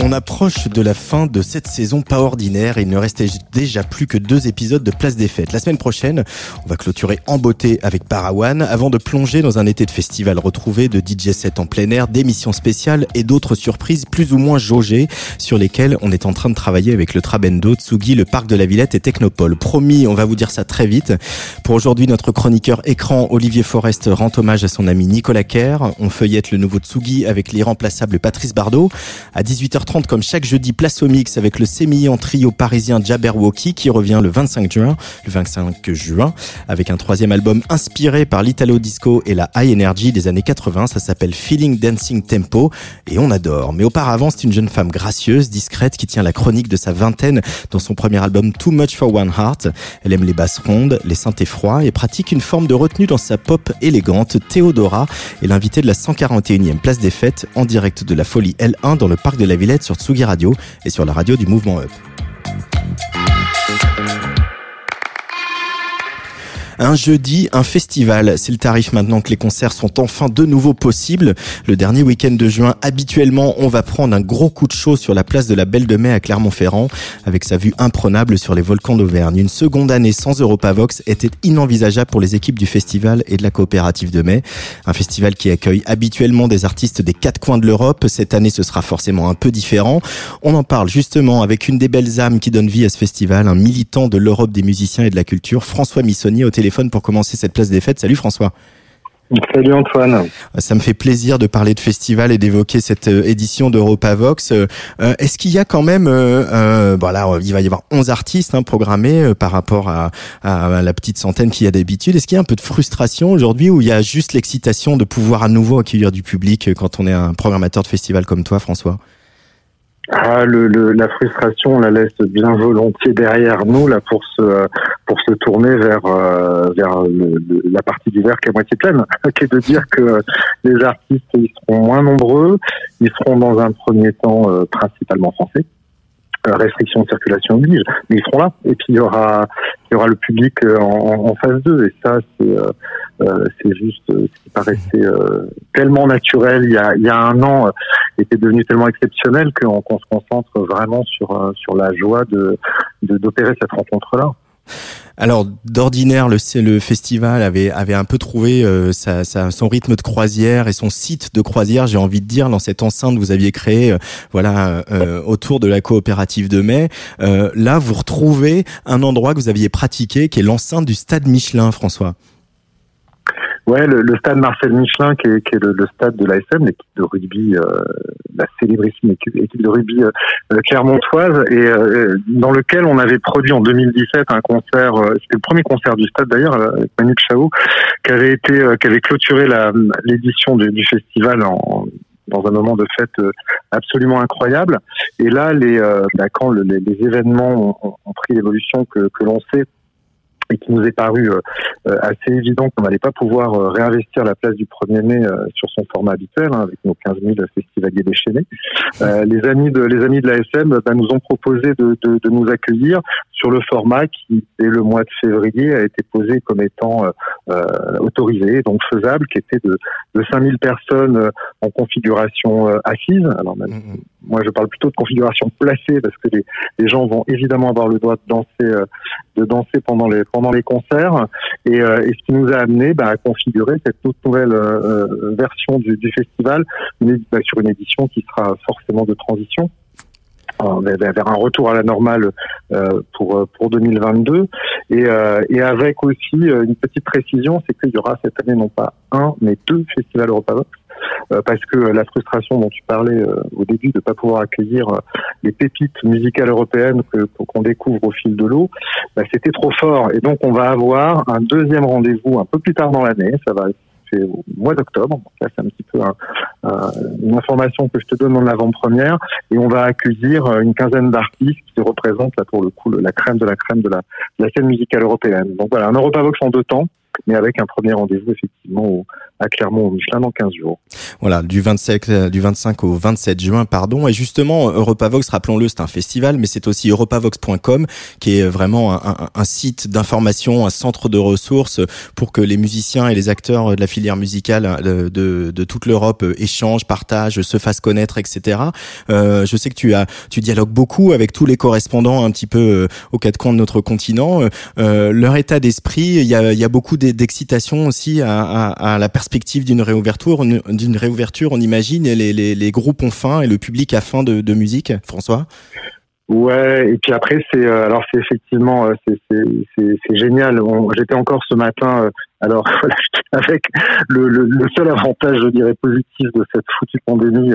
On approche de la fin de cette saison pas ordinaire il ne restait déjà plus que deux épisodes de Place des Fêtes. La semaine prochaine, on va clôturer en beauté avec Parawan avant de plonger dans un été de festival retrouvé, de DJ set en plein air, d'émissions spéciales et d'autres surprises plus ou moins jaugées sur lesquelles on est en train de travailler avec le Trabendo, Tsugi, le Parc de la Villette et Technopole. Promis, on va vous dire ça très vite. Pour aujourd'hui, notre chroniqueur écran Olivier Forest rend hommage à son ami Nicolas Kerr. On feuillette le nouveau Tsugi avec l'irremplaçable Patrice Bardot. À 18h30, comme chaque jeudi place au mix avec le sémillant trio parisien Jabberwocky qui revient le 25 juin, le 25 juin avec un troisième album inspiré par l'italo disco et la high energy des années 80, ça s'appelle Feeling Dancing Tempo et on adore. Mais auparavant, c'est une jeune femme gracieuse, discrète qui tient la chronique de sa vingtaine dans son premier album Too Much for One Heart. Elle aime les basses rondes, les synthés froids et pratique une forme de retenue dans sa pop élégante. Théodora est l'invitée de la 141e place des fêtes en direct de la folie L1 dans le parc de la Sur Tsugi Radio et sur la radio du Mouvement Up. Un jeudi, un festival. C'est le tarif maintenant que les concerts sont enfin de nouveau possibles. Le dernier week-end de juin, habituellement, on va prendre un gros coup de chaud sur la place de la Belle de Mai à Clermont-Ferrand, avec sa vue imprenable sur les volcans d'Auvergne. Une seconde année sans Europavox était inenvisageable pour les équipes du festival et de la coopérative de mai. Un festival qui accueille habituellement des artistes des quatre coins de l'Europe. Cette année, ce sera forcément un peu différent. On en parle justement avec une des belles âmes qui donne vie à ce festival, un militant de l'Europe des musiciens et de la culture, François Missonnier au téléphone pour commencer cette place des fêtes. Salut François. Salut Antoine. Ça me fait plaisir de parler de festival et d'évoquer cette euh, édition d'EuropaVox. Euh, Est-ce qu'il y a quand même, euh, bon là, il va y avoir 11 artistes hein, programmés euh, par rapport à, à, la petite centaine qu'il y a d'habitude. Est-ce qu'il y a un peu de frustration aujourd'hui ou il y a juste l'excitation de pouvoir à nouveau accueillir du public quand on est un programmateur de festival comme toi, François? Ah, le, le, la frustration, on la laisse bien volontiers derrière nous là pour se pour se tourner vers euh, vers le, la partie du verre qui est moitié pleine, qui est de dire que les artistes ils seront moins nombreux, ils seront dans un premier temps euh, principalement français. Euh, restriction de circulation oblige, mais ils seront là. Et puis il y aura, il y aura le public euh, en, en phase 2. Et ça, c'est, euh, c'est juste ce qui paraissait tellement naturel il y a, il y a un an, était devenu tellement exceptionnel qu'on, qu'on se concentre vraiment sur sur la joie de, de d'opérer cette rencontre-là. Alors d'ordinaire, le, festival avait avait un peu trouvé euh, son rythme de croisière et son site de croisière, j'ai envie de dire, dans cette enceinte que vous aviez créée, euh, voilà, euh, autour de la coopérative de mai. là, vous retrouvez un endroit que vous aviez pratiqué, qui est l'enceinte du Stade Michelin, François. Ouais, le, le, stade Marcel Michelin, qui est, qui est le, le, stade de l'ASM, l'équipe de rugby, euh, la célébrissime équipe, de rugby euh, clermontoise, et euh, dans lequel on avait produit en 2017 un concert, c'était le premier concert du stade d'ailleurs, avec Manu Chao, qui avait été, qui avait clôturé l'édition du, du, festival en dans un moment de fête absolument incroyable. Et là, les, bah, quand le, les, les, événements ont, ont pris l'évolution que, que l'on sait et qui nous est paru euh, euh, assez évident qu'on n'allait pas pouvoir euh, réinvestir la place du 1er mai sur son format habituel, hein, avec nos 15 000 festivaliers déchaînés. les amis de les amis de l'ASM bah, nous ont proposé de, de, de, nous accueillir sur le format qui, dès le mois de février, a été posé comme étant autorisé, donc faisable, qui était de, de 5000 personnes en configuration assise. Alors même, mm-hmm. moi, je parle plutôt de configuration placée parce que les, les gens vont évidemment avoir le droit de danser, de danser pendant les pendant les concerts. Et, euh, et, ce qui nous a amené bah, à configurer cette toute nouvelle euh, euh, version du, du festival mais, bah, sur une édition qui sera forcément de transition. Vers un retour à la normale euh, pour pour 2022 et, euh, et avec aussi une petite précision c'est qu'il y aura cette année non pas un mais deux festivals Europavox parce que la frustration dont tu parlais au début de pas pouvoir accueillir les pépites musicales européennes qu'on découvre au fil de l'eau, bah, c'était trop fort. Et donc on va avoir un deuxième rendez-vous un peu plus tard dans l'année. Ça va au mois d'octobre. Là, c'est un petit peu une information que je te donne en avant-première. Et on va accueillir euh, une quinzaine d'artistes qui représentent, là, pour le coup, la crème de la crème de la, de la scène musicale européenne. Donc voilà, un Europavox en deux temps mais avec un premier rendez-vous effectivement à Clermont au Michelin dans 15 jours. Voilà, du 25, euh, du 25 au 27 juin, pardon. Et justement, Europavox, rappelons-le, c'est un festival, mais c'est aussi europavox.com, qui est vraiment un, site d'information, un centre de ressources pour que les musiciens et les acteurs de la filière musicale euh, de, toute l'Europe euh, échangent, partagent, se fassent connaître, etc. Je sais que tu as, tu dialogues beaucoup avec tous les correspondants un petit peu aux quatre coins de notre continent. Leur état d'esprit, il y a, y a beaucoup d'excitation aussi à, la perspective d'une réouverture, d'une réouverture, on imagine, les, groupes ont faim et le public a faim de, musique, François? Ouais, et puis après c'est euh, alors c'est effectivement euh, c'est génial. J'étais encore ce matin euh, alors avec le, le, le, seul avantage je dirais positif de cette foutue pandémie,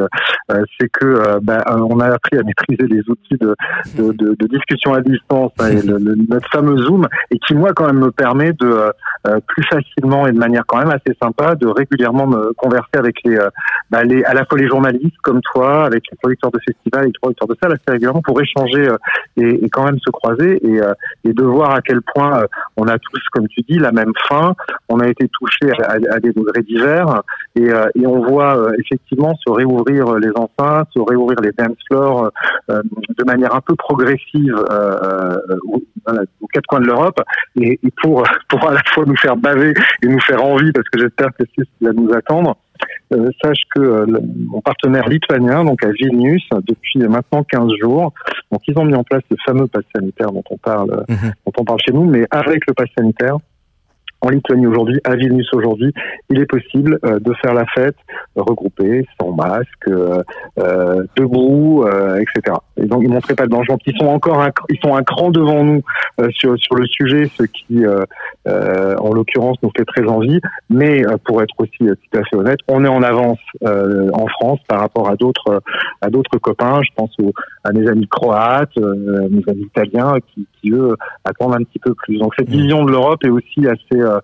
c'est que bah, on a appris à maîtriser les outils de, de, de, de discussion à distance hein, et le, notre fameux Zoom et qui moi quand même me permet de plus facilement et de manière quand même assez sympa de régulièrement me converser avec les, bah, les à la fois les journalistes comme toi, avec les producteurs de festivals et les producteurs de salles assez régulièrement pour échanger euh, et, et, quand même se croiser et, euh, et, de voir à quel point euh, on a tous, comme tu dis, la même faim. On a été touchés à, à, des degrés divers et, et, on voit effectivement se réouvrir les enceintes, se réouvrir les dance floors de manière un peu progressive aux quatre coins de l'Europe et, pour pour à la fois nous faire baver et nous faire envie parce que j'espère que c'est ce qui va nous attendre. Euh, sache que euh, mon partenaire lituanien, donc à Vilnius, depuis maintenant 15 jours, donc ils ont mis en place le fameux pass sanitaire dont on parle, mhm. dont on parle chez nous, mais avec le pass sanitaire, en Lituanie aujourd'hui, à Vilnius aujourd'hui, il est possible euh, de faire la fête regroupée, sans masque, euh, euh debout, euh, etc. Et donc ils montraient pas de danger. ils sont encore un, ils sont un cran devant nous sur sur le sujet, ce qui, en l'occurrence, nous fait très envie. Mais pour être aussi tout à fait honnête, on est en avance en France par rapport à d'autres à d'autres copains. Je pense aux, à mes amis croates, mes amis italiens, qui eux attendent un petit peu plus. Donc cette mmh. vision de l'Europe est aussi assez euh,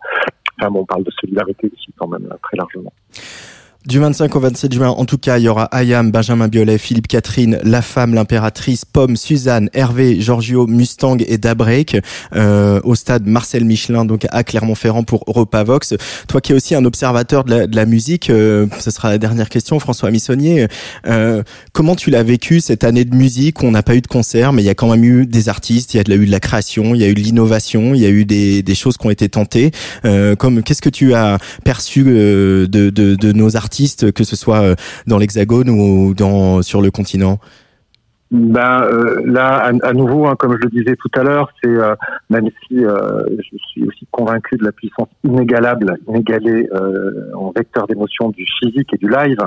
enfin bon, on parle de solidarité aussi quand même très largement. Du 25 au 27 juin, en tout cas, il y aura Ayam, Benjamin Biolay, Philippe Catherine, La Femme, l'Impératrice, Pomme, Suzanne, Hervé, Giorgio, Mustang et Dabrek euh, au stade Marcel Michelin, donc à Clermont-Ferrand pour Europavox. Toi qui es aussi un observateur de la, de la musique, euh, ce sera la dernière question, François Missonnier. Euh, comment tu l'as vécu cette année de musique? On n'a pas eu de concert, mais il y a quand même eu des artistes, il y a eu de la création, il y a eu de l'innovation, il y a eu des, des choses qui ont été tentées. Euh, comme qu'est-ce que tu as perçu euh, de, de, de nos artistes que ce soit euh, dans l'Hexagone ou dans sur le continent? Ben euh, là, à, nouveau, hein, comme je le disais tout à l'heure, c'est euh, même si je suis aussi convaincu de la puissance inégalable, inégalée en vecteur d'émotion du physique et du live,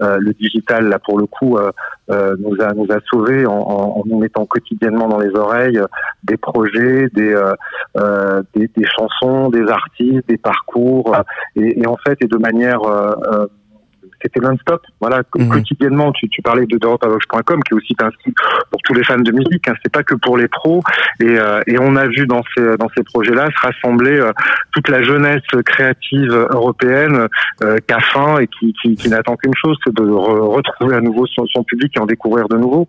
le digital là pour le coup nous a nous a sauvés en, nous mettant quotidiennement dans les oreilles des projets, des, des, chansons, des artistes, des parcours, et, en fait et de manière c'était non-stop. Voilà, mhm. quotidiennement, tu, tu parlais de d'europeavox.com, qui est aussi un site pour tous les fans de musique. Hein, c'est pas que pour les pros. Et, euh, et on a vu dans ces dans ces projets-là se rassembler euh, toute la jeunesse créative européenne euh, qui a faim et qui, qui, qui n'attend qu'une chose, c'est de retrouver à nouveau son, son, public et en découvrir de nouveau.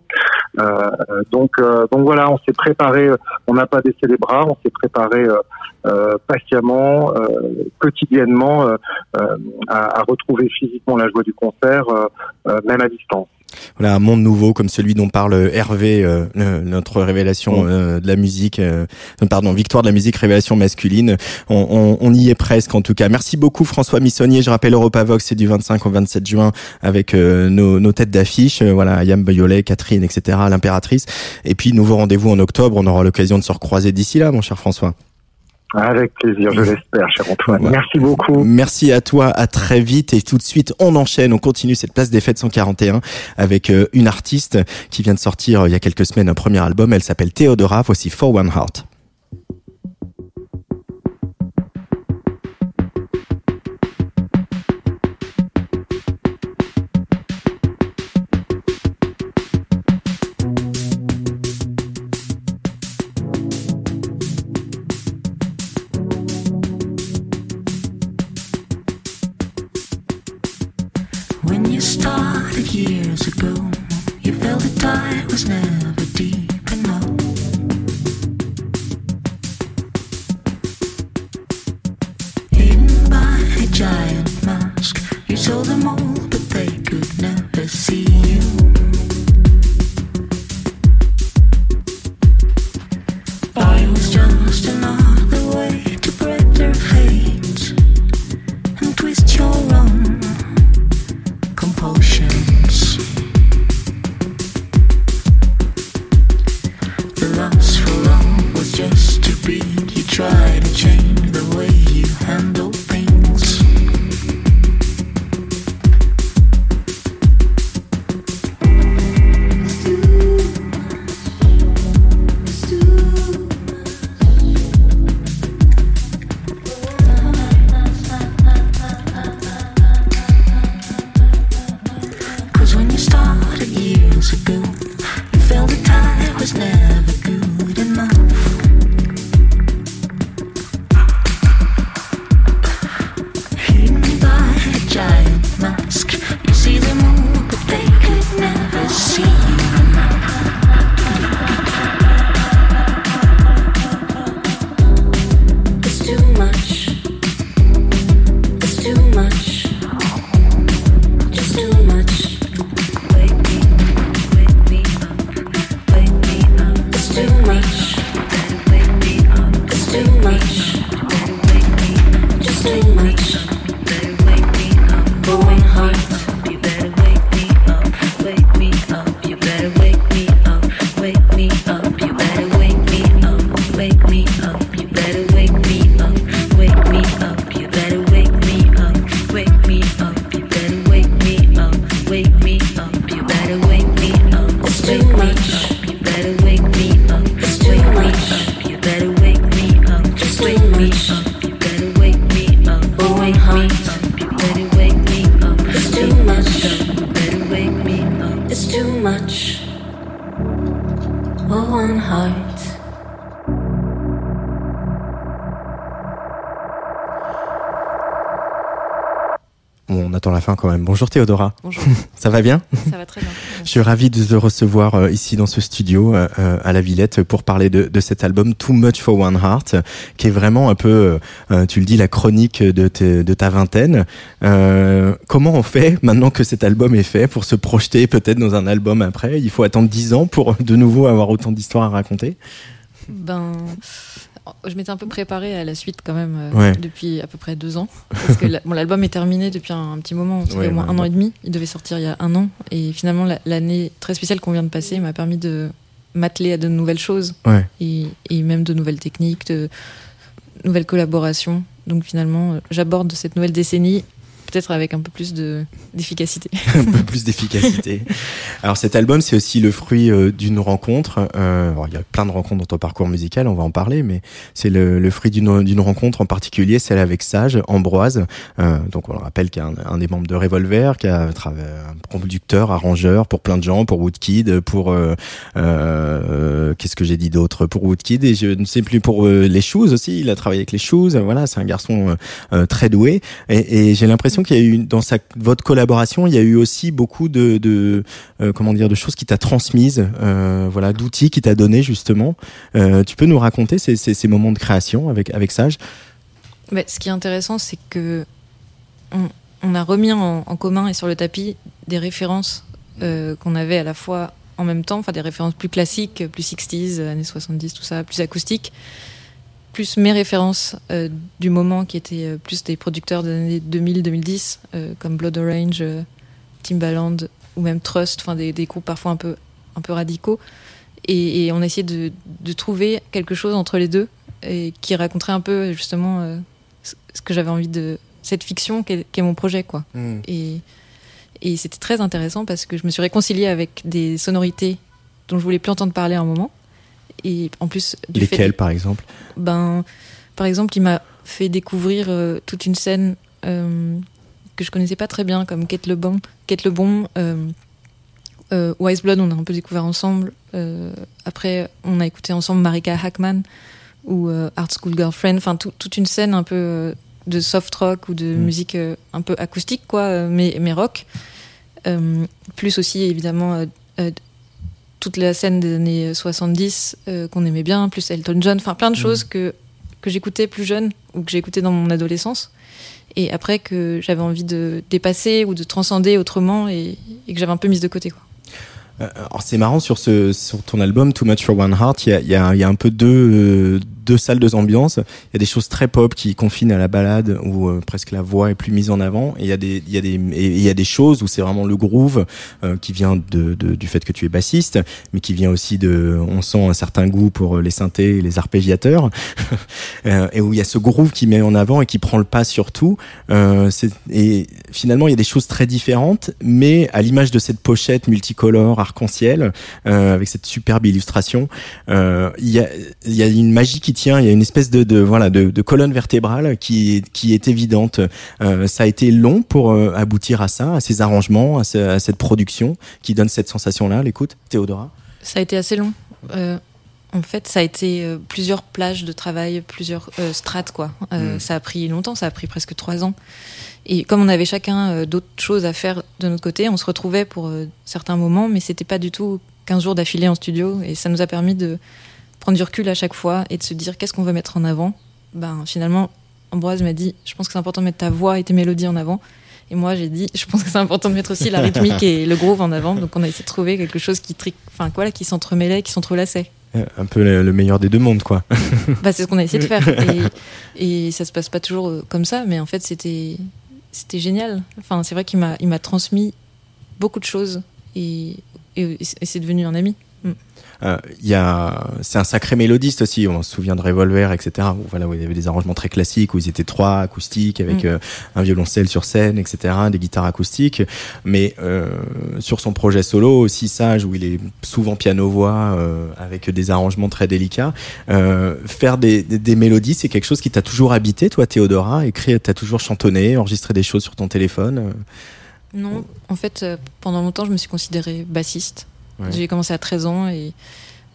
Euh, donc donc voilà, on s'est préparé. On n'a pas baissé les bras. On s'est préparé patiemment, quotidiennement, à, à retrouver physiquement la joie du concert, euh, euh, même à distance. Voilà un monde nouveau comme celui dont parle Hervé, euh, notre révélation de la musique, pardon, victoire de la musique, révélation masculine. On, on, y est presque en tout cas. Merci beaucoup François Missonnier. Je rappelle Europavox, c'est du 25 au 27 juin avec nos, nos, têtes d'affiche. voilà, Yam Bayolet, Catherine, etc. L'impératrice. Et puis nouveau rendez-vous en octobre. On aura l'occasion de se recroiser d'ici là, mon cher François. Avec plaisir, je l'espère, cher Antoine. Merci beaucoup. Merci à toi, à très vite. Et tout de suite, on enchaîne, on continue cette place des fêtes 141 avec euh, une artiste qui vient de sortir euh, il y a quelques semaines un premier album. Elle s'appelle Theodora. Voici For One Heart. La fin quand même. Bonjour Théodora. Bonjour, Ça va bien? Ça va très bien. Je suis ravi de te recevoir euh, ici dans ce studio euh, euh, à la Villette pour parler de, de cet album Too Much for One Heart, qui est vraiment un peu, tu le dis, la chronique de, ta vingtaine. Euh, comment on fait maintenant que cet album est fait pour se projeter peut-être dans un album après? Il faut attendre dix ans pour de nouveau avoir autant d'histoires à raconter? Ben, je m'étais un peu préparée à la suite quand même euh, Ouais. depuis à peu près deux ans. Parce que la- bon, l'album est terminé depuis un, un petit moment, ça fait Ouais, au moins ouais, un an et demi. Il devait sortir il y a un an. Et finalement, la- l'année très spéciale qu'on vient de passer m'a permis de m'atteler à de nouvelles choses et même de nouvelles techniques, de nouvelles collaborations. Donc finalement, euh, j'aborde cette nouvelle décennie peut-être avec un peu plus de d'efficacité. un peu plus d'efficacité. Alors cet album, c'est aussi le fruit euh, d'une rencontre. Euh, il y a plein de rencontres dans ton parcours musical, on va en parler, mais c'est le, le fruit d'une rencontre en particulier, celle avec Sage, Ambroise. Euh, donc on le rappelle qu'il y a un, un des membres de Revolver, qui a un producteur, arrangeur pour plein de gens, pour Woodkid, pour euh, euh, qu'est-ce que j'ai dit d'autre pour Woodkid et je ne sais plus pour euh, les Shoes aussi. Il a travaillé avec les Shoes. Voilà, c'est un garçon très doué. Et, et j'ai l'impression qu'il y a eu dans votre collaboration, il y a eu aussi beaucoup de, euh, comment dire de choses qui t'a transmises, euh, voilà, d'outils qui t'a donné justement. Euh, tu peux nous raconter ces, moments de création avec avec Sage? Mais ce qui est intéressant, c'est que on, a remis en, commun et sur le tapis des références qu'on avait à la fois en même temps, enfin des références plus classiques, plus 60s, années 70, tout ça, plus acoustiques, plus mes références euh, du moment qui étaient euh, plus des producteurs des années 2000-2010, euh, comme Blood Orange, Timbaland ou même Trust, enfin des, des groupes parfois un peu, un peu radicaux. Et, et on a essayé de, de trouver quelque chose entre les deux et qui raconterait un peu justement ce que j'avais envie de cette fiction qui est, mon projet quoi. Et, et c'était très intéressant parce que je me suis réconciliée avec des sonorités dont je voulais plus entendre parler à un moment et en plus du fait Lesquels par exemple? Ben, par exemple, il m'a fait découvrir euh, toute une scène euh, que je connaissais pas très bien, comme Kate Le Bon. Kate Le Bon, euh, Wise Blood, on a un peu découvert ensemble. Après, on a écouté ensemble Marika Hackman ou Art School Girlfriend. Enfin, tout- toute une scène un peu de soft rock ou de Mm. musique un peu acoustique, quoi, mais, mais rock. Plus aussi, évidemment, toute la scène des années 70 euh, qu'on aimait bien, plus Elton John, enfin plein de choses que, que j'écoutais plus jeune ou que j'écoutais dans mon adolescence. Et après que j'avais envie de dépasser ou de transcender autrement et, et que j'avais un peu mise de côté. Quoi. Euh, c'est marrant sur ce sur ton album Too Much for One Heart, il y a, y a, y a un peu deux euh, deux salles, deux ambiances. Il y a des choses très pop qui confinent à la balade où euh, presque la voix est plus mise en avant. Et il y a des il y a des il y a des choses où c'est vraiment le groove euh, qui vient de, de- du fait que tu es bassiste, mais qui vient aussi de on sent un certain goût pour les synthés et les arpégiateurs Euh, et où il y a ce groove qui met en avant et qui prend le pas sur tout. Euh, et finalement, il y a des choses très différentes, mais à l'image de cette pochette multicolore, arc-en-ciel, euh, avec cette superbe illustration, euh, il y, a, il y a une magie qui tient. Il y a une espèce de, de voilà de, de colonne vertébrale qui qui est évidente. Euh, ça a été long pour aboutir à ça, à ces arrangements, à, ce- à cette production qui donne cette sensation-là. L'écoute, Théodora. Ça a été assez long. Euh, en fait, ça a été euh, plusieurs plages de travail, plusieurs euh, strates, quoi. Euh, Mm. Ça a pris longtemps, ça a pris presque trois ans. Et comme on avait chacun euh, d'autres choses à faire de notre côté, on se retrouvait pour euh, certains moments, mais c'était pas du tout 15 jours d'affilée en studio. Et ça nous a permis de prendre du recul à chaque fois et de se dire qu'est-ce qu'on veut mettre en avant? Ben, finalement, Ambroise m'a dit je pense que c'est important de mettre ta voix et tes mélodies en avant. Et moi, j'ai dit, je pense que c'est important de mettre aussi la rythmique et le groove en avant. Donc, on a essayé de trouver quelque chose qui, tri... enfin, voilà, qui s'entremêlait, qui s'entrelaçait. Euh, Un peu le, le meilleur des deux mondes, quoi. Bah, c'est ce qu'on a essayé de faire. Et, et ça se passe pas toujours comme ça, mais en fait, c'était, c'était génial. C'est vrai qu'il m'a, transmis beaucoup de choses et, et c'est devenu un ami. Euh, Il y a, c'est un sacré mélodiste aussi. On se souvient de Revolver, etc. Où, voilà, où il y avait des arrangements très classiques, où ils étaient trois acoustiques avec Mm. euh, un violoncelle sur scène, etc. Des guitares acoustiques. Mais euh, sur son projet solo aussi sage, où il est souvent piano-voix euh, avec des arrangements très délicats. Euh, faire des, des, des mélodies, c'est quelque chose qui t'a toujours habité, toi, Théodora? Écrire, t'as toujours chantonné, enregistré des choses sur ton téléphone. euh? Non, en fait, euh, pendant longtemps, je me suis considérée bassiste. Ouais. J'ai commencé à 13 ans et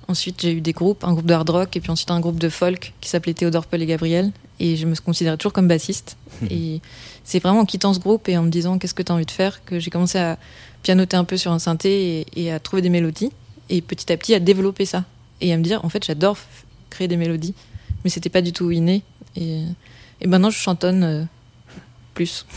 ensuite j'ai eu des groupes, un groupe de hard rock et puis ensuite un groupe de folk qui s'appelait Théodore Paul et Gabriel. Et je me considérais toujours comme bassiste. et c'est vraiment en quittant ce groupe et en me disant qu'est-ce que tu as envie de faire que j'ai commencé à pianoter un peu sur un synthé et, et à trouver des mélodies. Et petit à petit à développer ça. Et à me dire, en fait, j'adore créer des mélodies. Mais c'était pas du tout inné. Et, et maintenant, je chantonne euh, plus.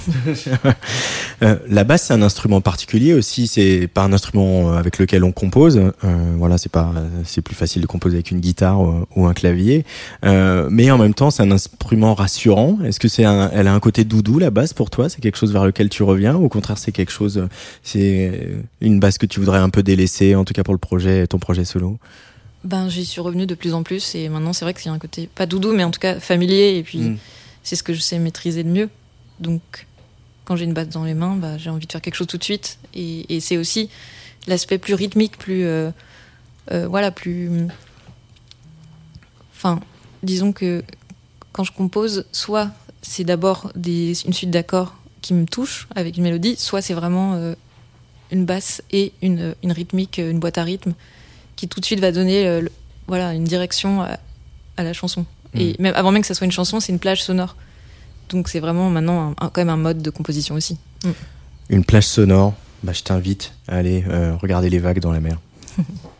Euh, la basse, c'est un instrument particulier aussi. C'est pas un instrument euh, avec lequel on compose. Euh, voilà, c'est pas, c'est plus facile de composer avec une guitare ou, ou un clavier. Euh, mais en même temps, c'est un instrument rassurant. Est-ce que c'est un, elle a un côté doudou la basse pour toi? C'est quelque chose vers lequel tu reviens? Ou au contraire, c'est quelque chose, c'est une basse que tu voudrais un peu délaisser, en tout cas pour le projet, ton projet solo? Ben, j'y suis revenue de plus en plus et maintenant c'est vrai que c'est un côté pas doudou mais en tout cas familier et puis Mm. c'est ce que je sais maîtriser de mieux. Donc quand j'ai une basse dans les mains, bah, j'ai envie de faire quelque chose tout de suite et, et c'est aussi l'aspect plus rythmique, plus euh, euh, voilà, plus. Enfin, disons que quand je compose, soit c'est d'abord une suite d'accords qui me touchent avec une mélodie, soit c'est vraiment euh, une basse et une, une rythmique, une boîte à rythme qui tout de suite va donner le- voilà, une direction à, à la chanson. Et même avant même que ça soit une chanson, c'est une plage sonore. Donc c'est vraiment maintenant un- un- quand même un mode de composition aussi. Mm. Une plage sonore. Bah, je t'invite à aller euh, regarder les vagues dans la mer.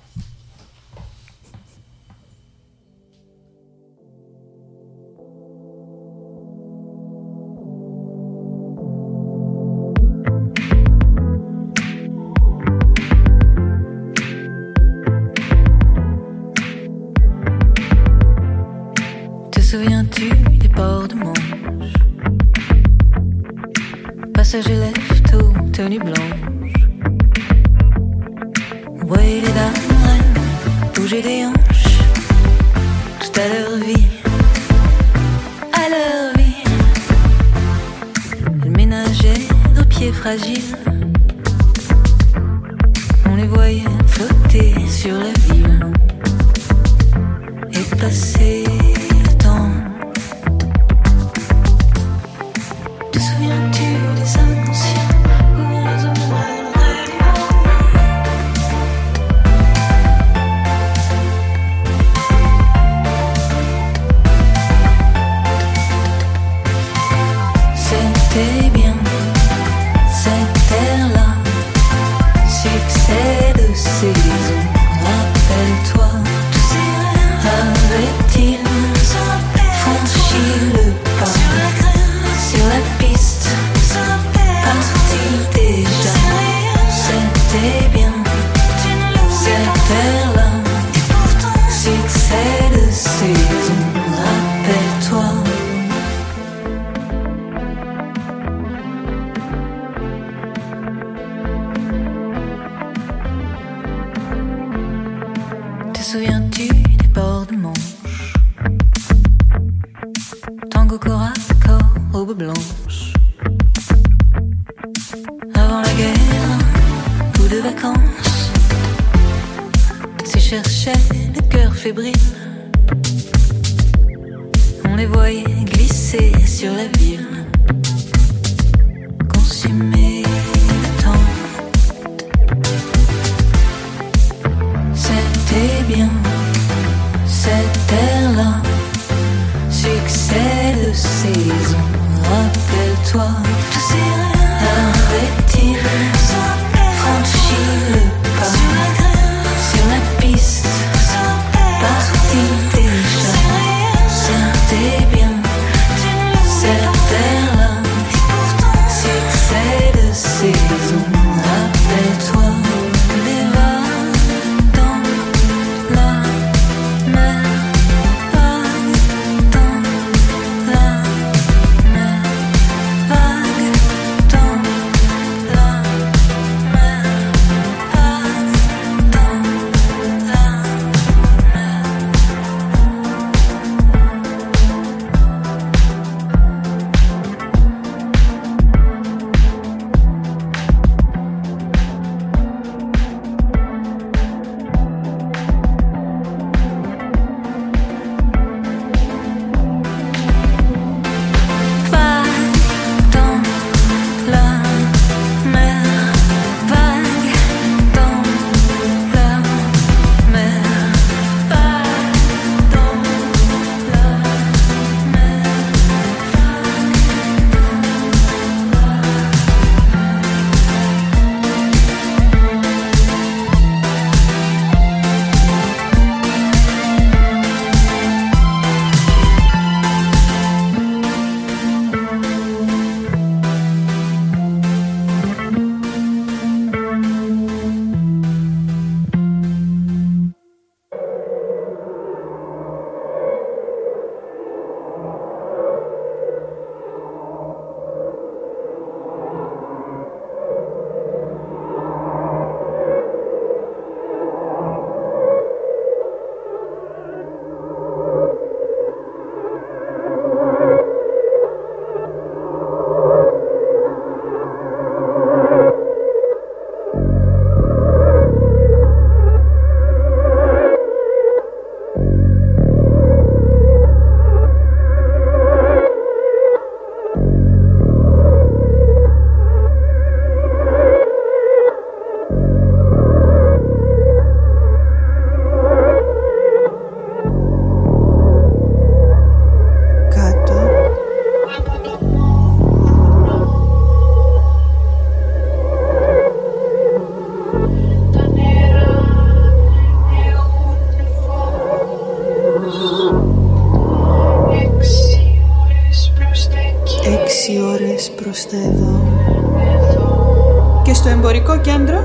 στο εμπορικό κέντρο.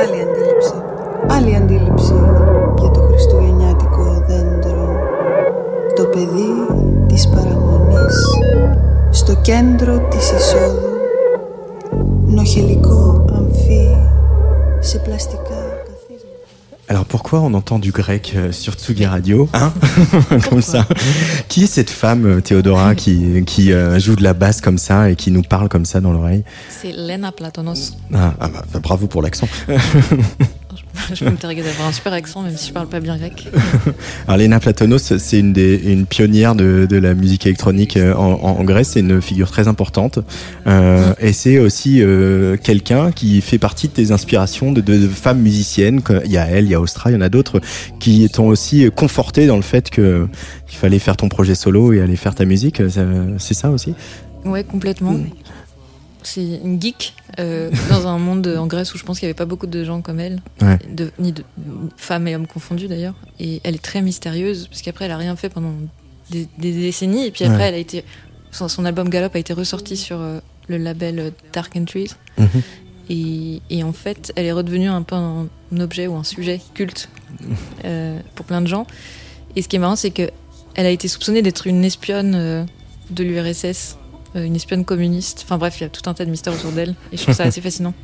Άλλη αντίληψη. Άλλη αντίληψη για το χριστουγεννιάτικο δέντρο. Το παιδί της παραμονής. Στο κέντρο της εισόδου. Νοχελικό αμφί Σε πλαστικά. καθίσματα Alors pourquoi on entend du grec euh, sur Tsugi Radio Hein Comme ça? Qui est cette femme, euh, Théodora, qui, qui euh, joue de la basse comme ça et qui nous parle comme ça dans l'oreille? C'est Lena Platonos. ah, ah bah, bah, bravo pour l'accent. Je peux me targuer d'avoir un super accent, même si je parle pas bien grec. Alors Lena Platonos, c'est une, des, une pionnière de, de la musique électronique euh, en, en- Grèce. C'est une figure très importante. Euh, et c'est aussi euh, quelqu'un qui fait partie de tes inspirations de, de, de femmes musiciennes. Il y a elle, il y a Ostra, il y en a d'autres qui t'ont aussi conforté dans le fait que il fallait faire ton projet solo et aller faire ta musique. C'est ça aussi? Ouais, complètement. C'est une geek euh, dans un monde en Grèce où je pense qu'il n'y avait pas beaucoup de gens comme elle, Ouais. de, ni de femmes et hommes confondus d'ailleurs. Et elle est très mystérieuse parce qu'après elle a rien fait pendant des, des décennies et puis après Ouais. elle a été son, son album Galop a été ressorti sur euh, le label euh, Dark Entries Mhm. et, et en fait elle est redevenue un peu un, objet ou un sujet culte euh, pour plein de gens. Et ce qui est marrant c'est que elle a été soupçonnée d'être une espionne de l'URSS une espionne communiste. Enfin bref, il y a tout un tas de mystères autour d'elle et je trouve ça assez fascinant.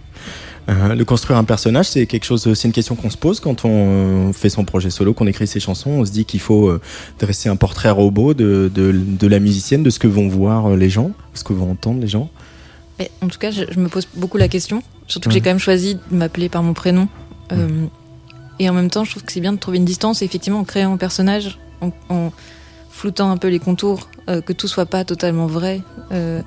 Euh, de construire un personnage, c'est quelque chose, c'est une question qu'on se pose quand on fait son projet solo, qu'on écrit ses chansons. On se dit qu'il faut euh, dresser un portrait robot de, de, de la musicienne, de ce que vont voir euh, les gens, ce que vont entendre les gens. Mais en tout cas, je, je me pose beaucoup la question. Surtout que Ouais. j'ai quand même choisi de m'appeler par mon prénom. Euh, et en même temps, je trouve que c'est bien de trouver une distance, et effectivement, en créant un personnage, en, en floutant un peu les contours, euh, que tout soit pas totalement vrai. Euh,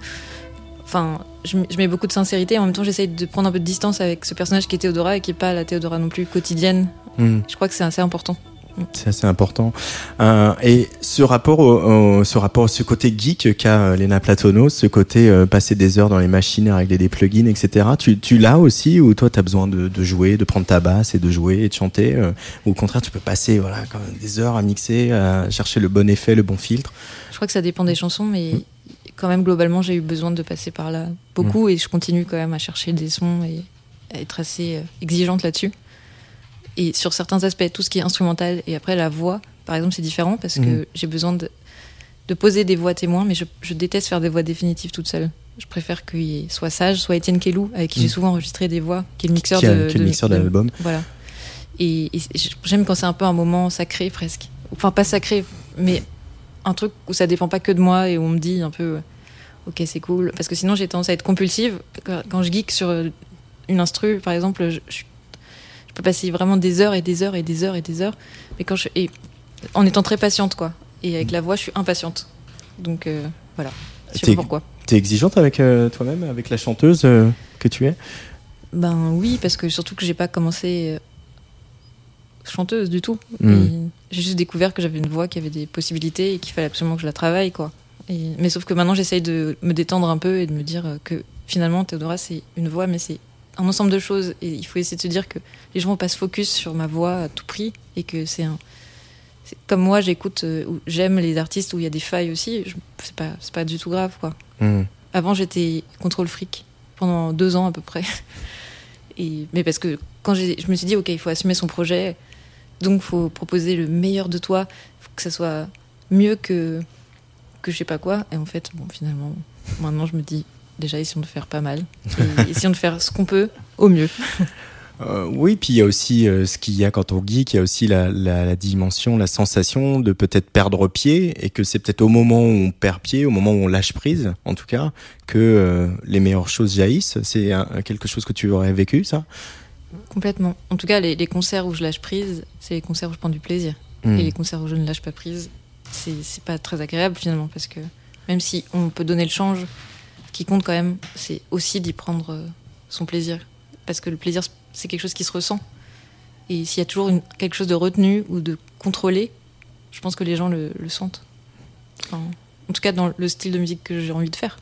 Enfin, je, mets beaucoup de sincérité, et en même temps, j'essaye de prendre un peu de distance avec ce personnage qui est Théodora et qui est pas la Théodora non plus quotidienne. Hmm. Je crois que c'est assez important. C'est assez important. Euh, et ce rapport, au, au- ce rapport, ce côté geek qu'a euh, Lena Platono, ce côté euh, passer des heures dans les machines à régler des plugins, etc. Tu, tu l'as aussi ou toi, tu as besoin de, de jouer, de prendre ta basse et de jouer et de chanter euh, Ou au contraire, tu peux passer voilà, des heures à mixer, à chercher le bon effet, le bon filtre? Je crois que ça dépend des chansons, mais quand même, globalement, j'ai eu besoin de passer par là beaucoup et je continue quand même à chercher des sons et à être assez exigeante là-dessus. Et sur certains aspects, tout ce qui est instrumental et après la voix, par exemple, c'est différent parce que Mhm. j'ai besoin de, de poser des voix témoins, mais je, je déteste faire des voix définitives toute seule. Je préfère qu'il soit Sage, soit Étienne Kellou, avec qui j'ai Mhm. souvent enregistré des voix, qui est le mixeur Qui a- de, qui est le mixeur de l'album. Voilà. Et, et j'aime quand c'est un peu un moment sacré presque. Enfin, pas sacré, mais un truc où ça dépend pas que de moi et où on me dit un peu, euh, ok, c'est cool. Parce que sinon, j'ai tendance à être compulsive. Quand je geek sur euh, une instru, par exemple, je, je- je peux passer vraiment des heures et des heures et des heures et des heures. Mais quand je, et en étant très patiente, quoi. Et avec la voix, je suis impatiente. Donc euh, voilà. Je sais pas pourquoi. T'es exigeante avec euh, toi-même, avec la chanteuse euh, que tu es? Ben oui, parce que surtout que j'ai pas commencé chanteuse du tout. Mm. J'ai juste découvert que j'avais une voix qui avait des possibilités et qu'il fallait absolument que je la travaille, quoi. Et, mais sauf que maintenant, j'essaye de me détendre un peu et de me dire que finalement, Théodora, c'est une voix, mais c'est un ensemble de choses. Et il faut essayer de se dire que les gens vont pas se focus sur ma voix à tout prix et que c'est un. Comme moi, j'écoute, euh, j'aime les artistes où il y a des failles aussi. C'est pas, c'est pas du tout grave, quoi. Hmm. Avant, j'étais contrôle fric pendant deux ans à peu près. Et, mais parce que quand je me suis dit, ok, il faut assumer son projet, donc il faut proposer le meilleur de toi, faut que ça soit mieux que, que je sais pas quoi. Et en fait, bon, finalement, maintenant je me dis, déjà, essayons de faire pas mal. Et essayons de faire ce qu'on peut au mieux. Euh, oui, puis il y a aussi euh, ce qu'il y a quand on geek, il y a aussi la, la, la dimension, la sensation de peut-être perdre pied, et que c'est peut-être au moment où on perd pied, au moment où on lâche prise, en tout cas, que euh, les meilleures choses jaillissent. C'est quelque chose que tu aurais vécu, ça? Complètement. En tout cas, les, les concerts où je lâche prise, c'est les concerts où je prends du plaisir. Hmm. Et les concerts où je ne lâche pas prise, c'est pas très agréable finalement parce que même si on peut donner le change, qui compte quand même, c'est aussi d'y prendre euh, son plaisir. Parce que le plaisir, c'est quelque chose qui se ressent. Et s'il y a toujours quelque chose de retenu ou de contrôlé, je pense que les gens le, sentent. En tout cas, dans le style de musique que j'ai envie de faire.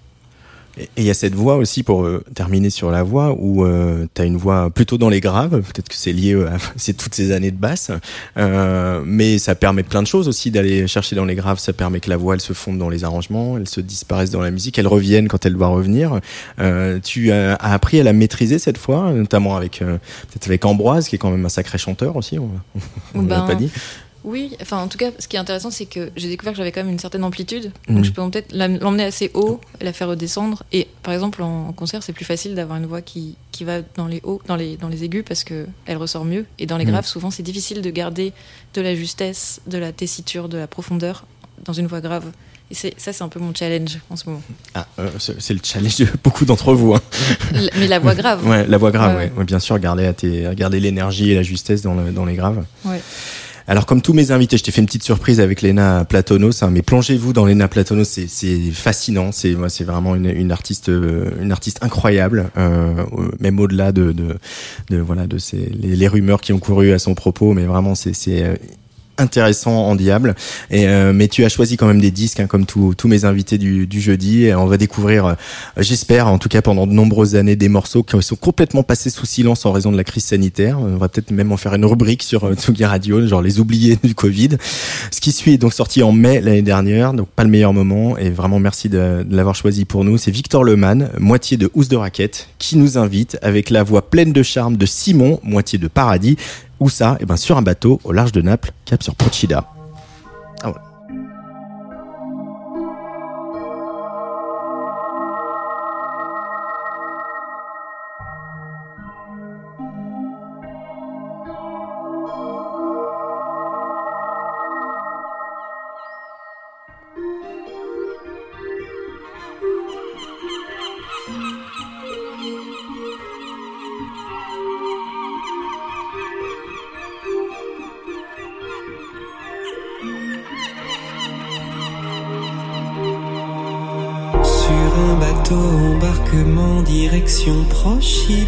Et il y a cette voix aussi, pour euh, terminer sur la voix, où euh, tu as une voix plutôt dans les graves, peut-être que c'est lié à c'est toutes ces années de basse, euh, mais ça permet plein de choses aussi d'aller chercher dans les graves, ça permet que la voix, elle se fonde dans les arrangements, elle se disparaisse dans la musique, elle revienne quand elle doit revenir. Euh, tu as, as appris à la maîtriser cette fois, notamment avec euh, peut-être avec Ambroise, qui est quand même un sacré chanteur aussi, on, on l'a Ben, pas dit. Oui, enfin en tout cas, ce qui est intéressant, c'est que j'ai découvert que j'avais quand même une certaine amplitude. Donc je peux peut-être l'emmener assez haut et la faire redescendre. Et par exemple, en, concert, c'est plus facile d'avoir une voix qui, qui va dans les hauts, dans les, dans les aigus, parce que elle ressort mieux. Et dans les Mhm. graves, souvent, c'est difficile de garder de la justesse, de la tessiture, de la profondeur dans une voix grave. Et ça, c'est un peu mon challenge en ce moment. Ah, euh, c'est le challenge de beaucoup d'entre vous. Hein. Mais la voix grave. Ouais, la voix grave, Ouais, bien sûr, garder, garder l'énergie et la justesse dans, le- dans les graves. Ouais. Alors, comme tous mes invités, je t'ai fait une petite surprise avec Lena Platonos, mais plongez-vous dans Lena Platonos, c'est, fascinant. C'est, moi, c'est vraiment une, artiste, euh, une artiste incroyable, euh, même au-delà de, voilà, de ces, les, les rumeurs qui ont couru à son propos, mais vraiment, c'est, c'est euh, intéressant en diable. Et, euh, mais tu as choisi quand même des disques, hein, comme tous mes invités du, jeudi. Et on va découvrir, euh, j'espère, en tout cas pendant de nombreuses années, des morceaux qui sont complètement passés sous silence en raison de la crise sanitaire. On va peut-être même en faire une rubrique sur euh, Tsugi Radio, genre les oubliés du Covid. Ce qui suit est donc sorti en mai l'année dernière, donc pas le meilleur moment. Et vraiment merci de, de l'avoir choisi pour nous. C'est Victor Leman, moitié de Housse de Raquette, qui nous invite avec la voix pleine de charme de Simon, moitié de Paradis. Où ça? Eh ben sur un bateau au large de Naples, cap sur Procida.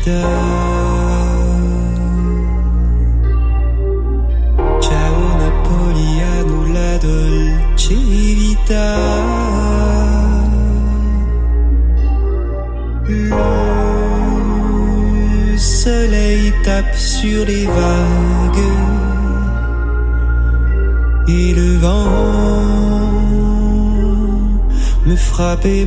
Ciao Napoliano, la dolce vita. Le soleil tape sur les vagues et le vent me frappe et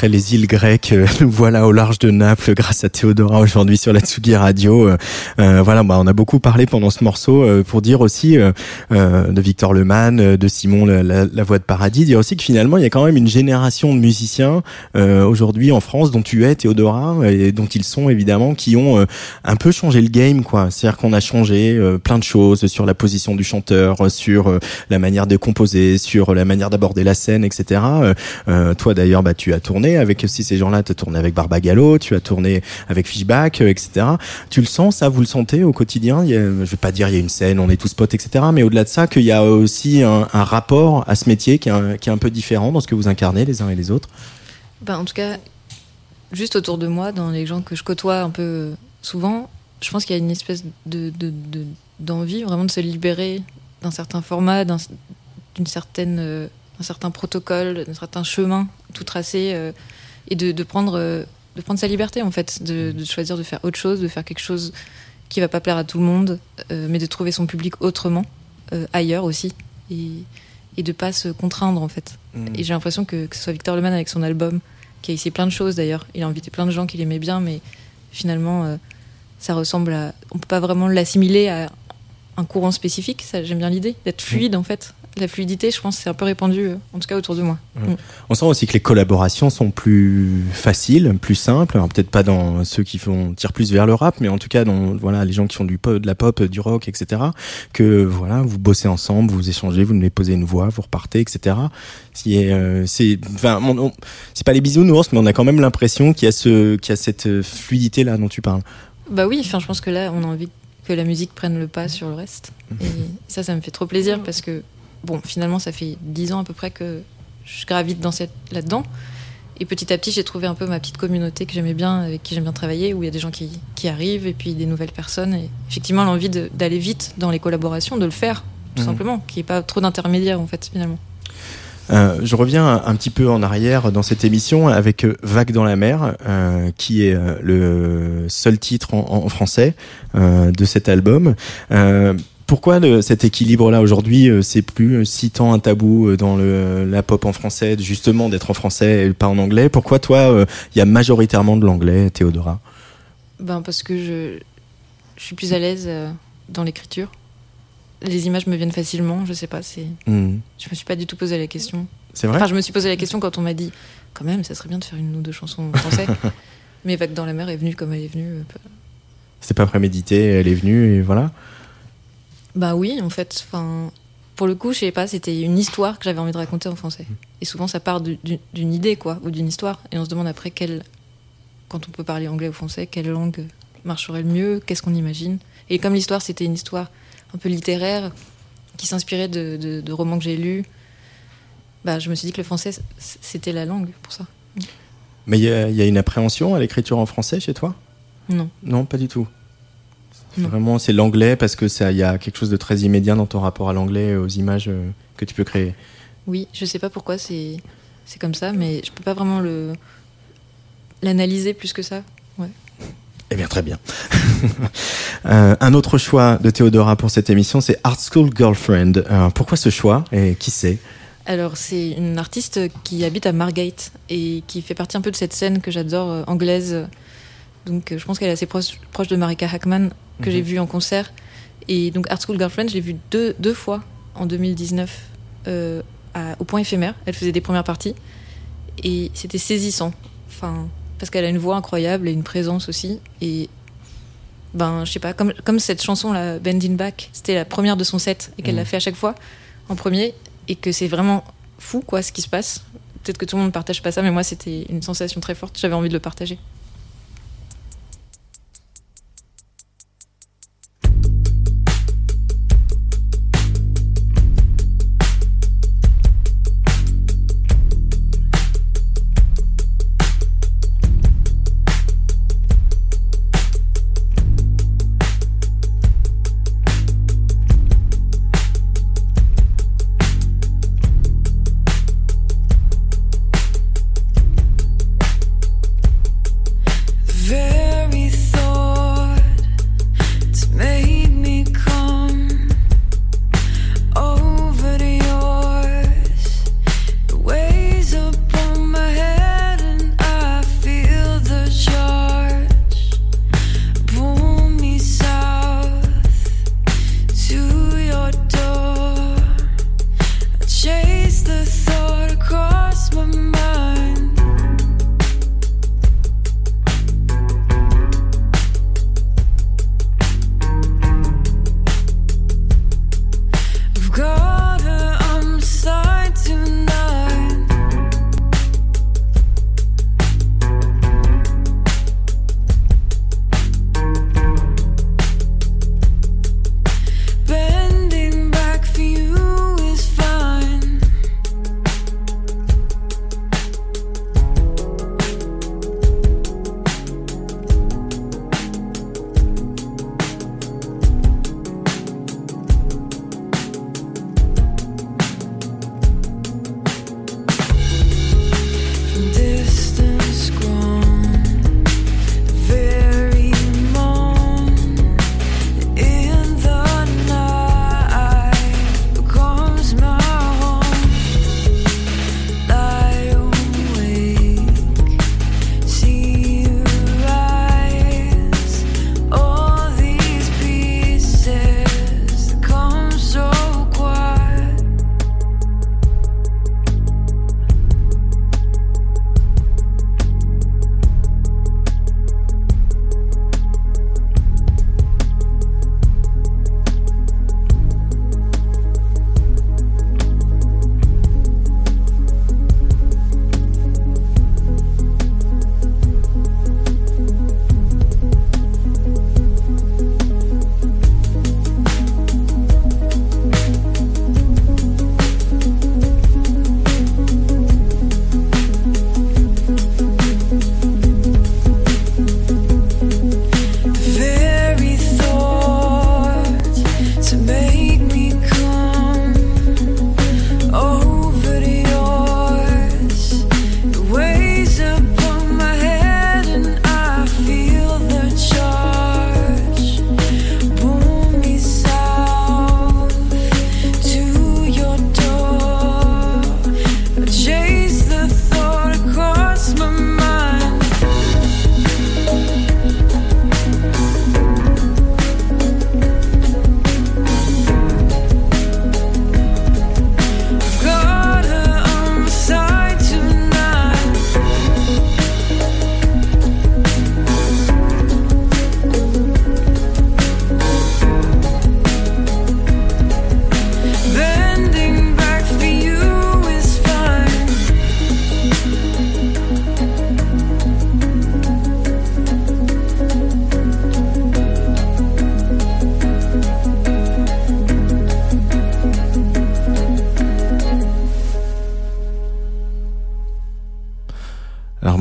Après les îles grecques, euh, nous voilà au large de Naples grâce à Théodora aujourd'hui sur la Tsugi Radio. Euh, euh, voilà, bah, on a beaucoup parlé pendant ce morceau euh, pour dire aussi euh, euh, de Victor Lemann, euh, de Simon la, la- la Voix de Paradis, dire aussi que finalement il y a quand même une génération de musiciens aujourd'hui en France dont tu es Théodora et dont ils sont évidemment qui ont un peu changé le game quoi. C'est-à-dire qu'on a changé plein de choses sur la position du chanteur, sur la manière de composer, sur la manière d'aborder la scène, etc. Toi d'ailleurs, bah, tu as tourné avec aussi ces gens-là, tu as tourné avec Barbagallo, tu as tourné avec Fishback, euh, etc. Tu le sens, ça, vous le sentez au quotidien? Il y a, Je vais pas dire il y a une scène, on est tous potes, etc. Mais au-delà de ça, qu'il y a aussi un, rapport à ce métier qui est, un, peu différent dans ce que vous incarnez les uns et les autres? Ben, en tout cas, juste autour de moi, dans les gens que je côtoie un peu souvent, je pense qu'il y a une espèce de, de- de- d'envie vraiment de se libérer d'un certain format, d'un, d'une certaine, euh, d'un certain protocole, d'un certain chemin tout tracé, euh, et de, de prendre, euh, de prendre sa liberté en fait, de, de choisir de faire autre chose, de faire quelque chose qui va pas plaire à tout le monde, euh, mais de trouver son public autrement, ailleurs aussi, et, et de pas se contraindre en fait. Et j'ai l'impression que, que ce soit Victor Lemann avec son album, qui a essayé plein de choses d'ailleurs, il a invité plein de gens qu'il aimait bien, mais finalement, ça ressemble à. On peut pas vraiment l'assimiler à un courant spécifique, ça j'aime bien l'idée, d'être fluide en fait. La fluidité, je pense, c'est un peu répandu, euh, en tout cas autour de moi. Mm. On sent aussi que les collaborations sont plus faciles, plus simples. Alors peut-être pas dans ceux qui font tirent plus vers le rap, mais en tout cas dans voilà les gens qui font du pop, de la pop, du rock, etc. Que voilà, vous bossez ensemble, vous échangez, vous nous posez une voix, vous repartez, etc. C'est, euh, c'est, enfin, c'est pas les bisounours, mais on a quand même l'impression qu'il y a ce, qu'il y a cette fluidité là dont tu parles. Bah oui, enfin, je pense que là, on a envie que la musique prenne le pas sur le reste. Et ça, ça me fait trop plaisir parce que, bon, finalement, ça fait dix ans à peu près que je gravite dans cette, là-dedans. Et petit à petit, j'ai trouvé un peu ma petite communauté que j'aimais bien, avec qui j'aime bien travailler, où il y a des gens qui, qui arrivent et puis des nouvelles personnes. Et effectivement, l'envie d'aller vite dans les collaborations, de le faire, tout Mhm. simplement, qu'il n'y ait pas trop d'intermédiaires, en fait, finalement. Euh, je reviens un, un petit peu en arrière dans cette émission avec euh, Vague dans la mer, euh, qui est le seul titre en, en français euh, de cet album. Pourquoi le- cet équilibre-là aujourd'hui, euh, c'est plus euh, si tant un tabou euh, dans le, la pop en français, justement d'être en français et pas en anglais? Pourquoi toi, euh, il y a majoritairement de l'anglais, Théodora? Ben, parce que je, je suis plus à l'aise dans l'écriture. Les images me viennent facilement, je sais pas, c'est... Hmm. Je me suis pas du tout posé la question. C'est vrai? Enfin, je me suis posé la question quand on m'a dit, quand même, ça serait bien de faire une ou deux chansons en français. Mais Vague dans la mer est venue comme elle est venue. C'est pas prémédité, elle est venue et voilà. Bah oui, en fait. Enfin, pour le coup, je sais pas, c'était une histoire que j'avais envie de raconter en français. Et souvent, ça part du- du- d'une idée, quoi, ou d'une histoire. Et on se demande après, quelle, quand on peut parler anglais ou français, quelle langue marcherait le mieux, qu'est-ce qu'on imagine. Et comme l'histoire, c'était une histoire un peu littéraire, qui s'inspirait de, de- de romans que j'ai lus, bah, je me suis dit que le français, c'était la langue pour ça. Mais il y, y a une appréhension à l'écriture en français chez toi? Non. Non, pas du tout. C'est Non. Vraiment, c'est l'anglais parce que ça, il y a quelque chose de très immédiat dans ton rapport à l'anglais, et aux images euh, que tu peux créer. Oui, je sais pas pourquoi c'est c'est comme ça, mais je peux pas vraiment le l'analyser plus que ça. Eh bien, très bien. Euh, un autre choix de Théodora pour cette émission, c'est Art School Girlfriend. Euh, pourquoi ce choix et qui c'est? Alors, c'est une artiste qui habite à Margate et qui fait partie un peu de cette scène que j'adore, euh, anglaise. Donc, euh, je pense qu'elle est assez proche, proche de Marika Hackman, que j'ai vue en concert. Et donc, Art School Girlfriend, je l'ai vue deux, deux fois en 2019 euh, à- au point éphémère. Elle faisait des premières parties. Et c'était saisissant. Enfin, parce qu'elle a une voix incroyable et une présence aussi. Et ben, je sais pas, comme, comme cette chanson, là, Bending Back, c'était la première de son set et qu'elle l'a fait à chaque fois en premier et que c'est vraiment fou quoi ce qui se passe. Peut-être que tout le monde ne partage pas ça, mais moi c'était une sensation très forte. J'avais envie de le partager.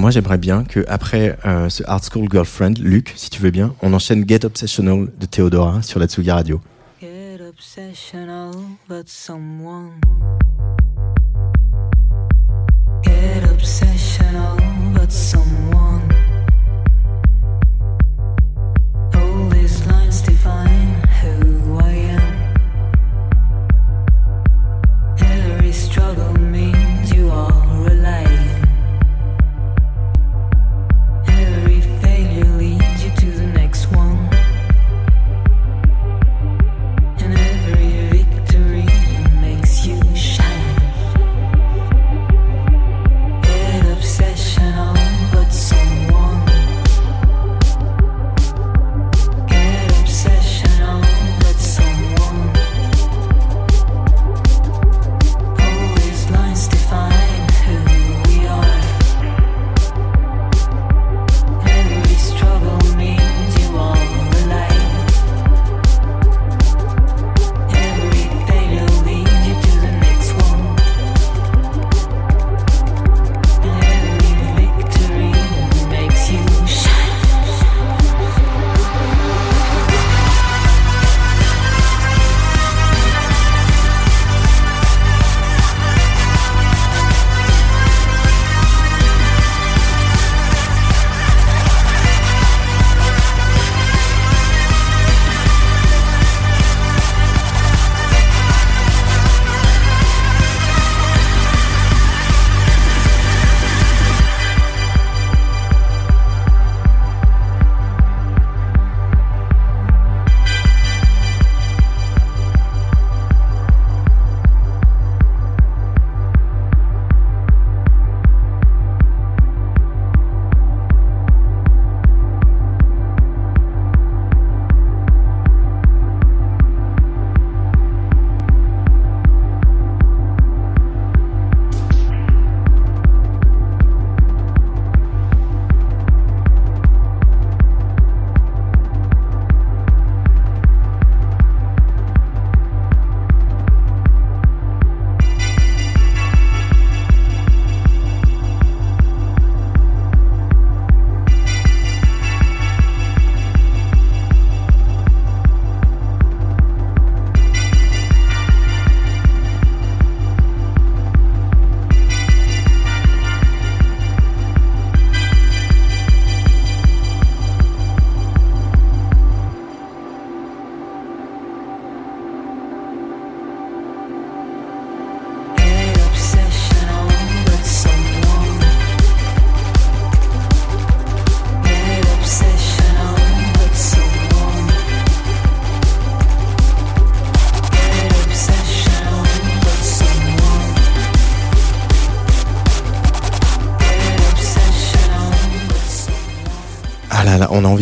Moi j'aimerais bien que après euh, ce Art School Girlfriend, Luc, si tu veux bien, on enchaîne Get Obsessional de Theodora sur la Tsugi Radio.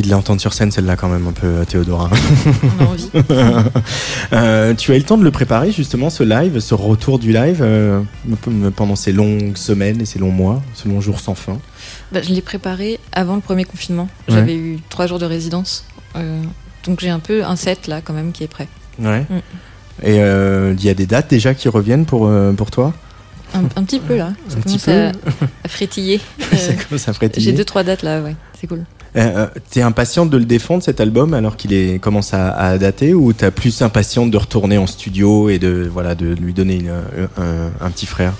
De l'entendre sur scène celle-là quand même un peu Théodora. On a envie. Euh, tu as eu le temps de le préparer justement ce live, ce retour du live euh, pendant ces longues semaines et ces longs mois, ce long jour sans fin. Bah, je l'ai préparé avant le premier confinement. Ouais. J'avais eu trois jours de résidence. Euh, donc j'ai un peu un set là quand même qui est prêt. Ouais. Mm. Et euh, il y a des dates déjà qui reviennent pour, euh, pour toi? Un, un petit peu là. Ça Un petit commence peu à, à frétiller. Ça Euh, commence à frétiller. j'ai deux trois dates là, ouais. C'est cool. Euh, euh, T'es impatiente de le défendre cet album alors qu'il est commence à, à dater ou t'as plus impatiente de retourner en studio et de voilà de lui donner une- un, un petit frère?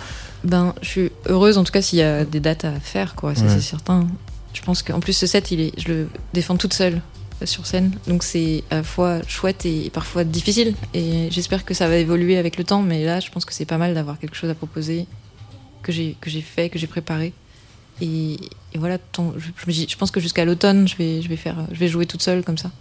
Ben, je suis heureuse en tout cas s'il y a des dates à faire, quoi. Ça, Ouais. c'est certain. Je pense qu'en plus, ce set, il est, je le défends toute seule euh, sur scène. Donc, c'est à la fois chouette et parfois difficile. Et j'espère que ça va évoluer avec le temps. Mais là, je pense que c'est pas mal d'avoir quelque chose à proposer que j'ai, que j'ai fait, que j'ai préparé. Et, voilà, ton- je, je pense que jusqu'à l'automne, je vais, je, vais faire, je vais jouer toute seule comme ça.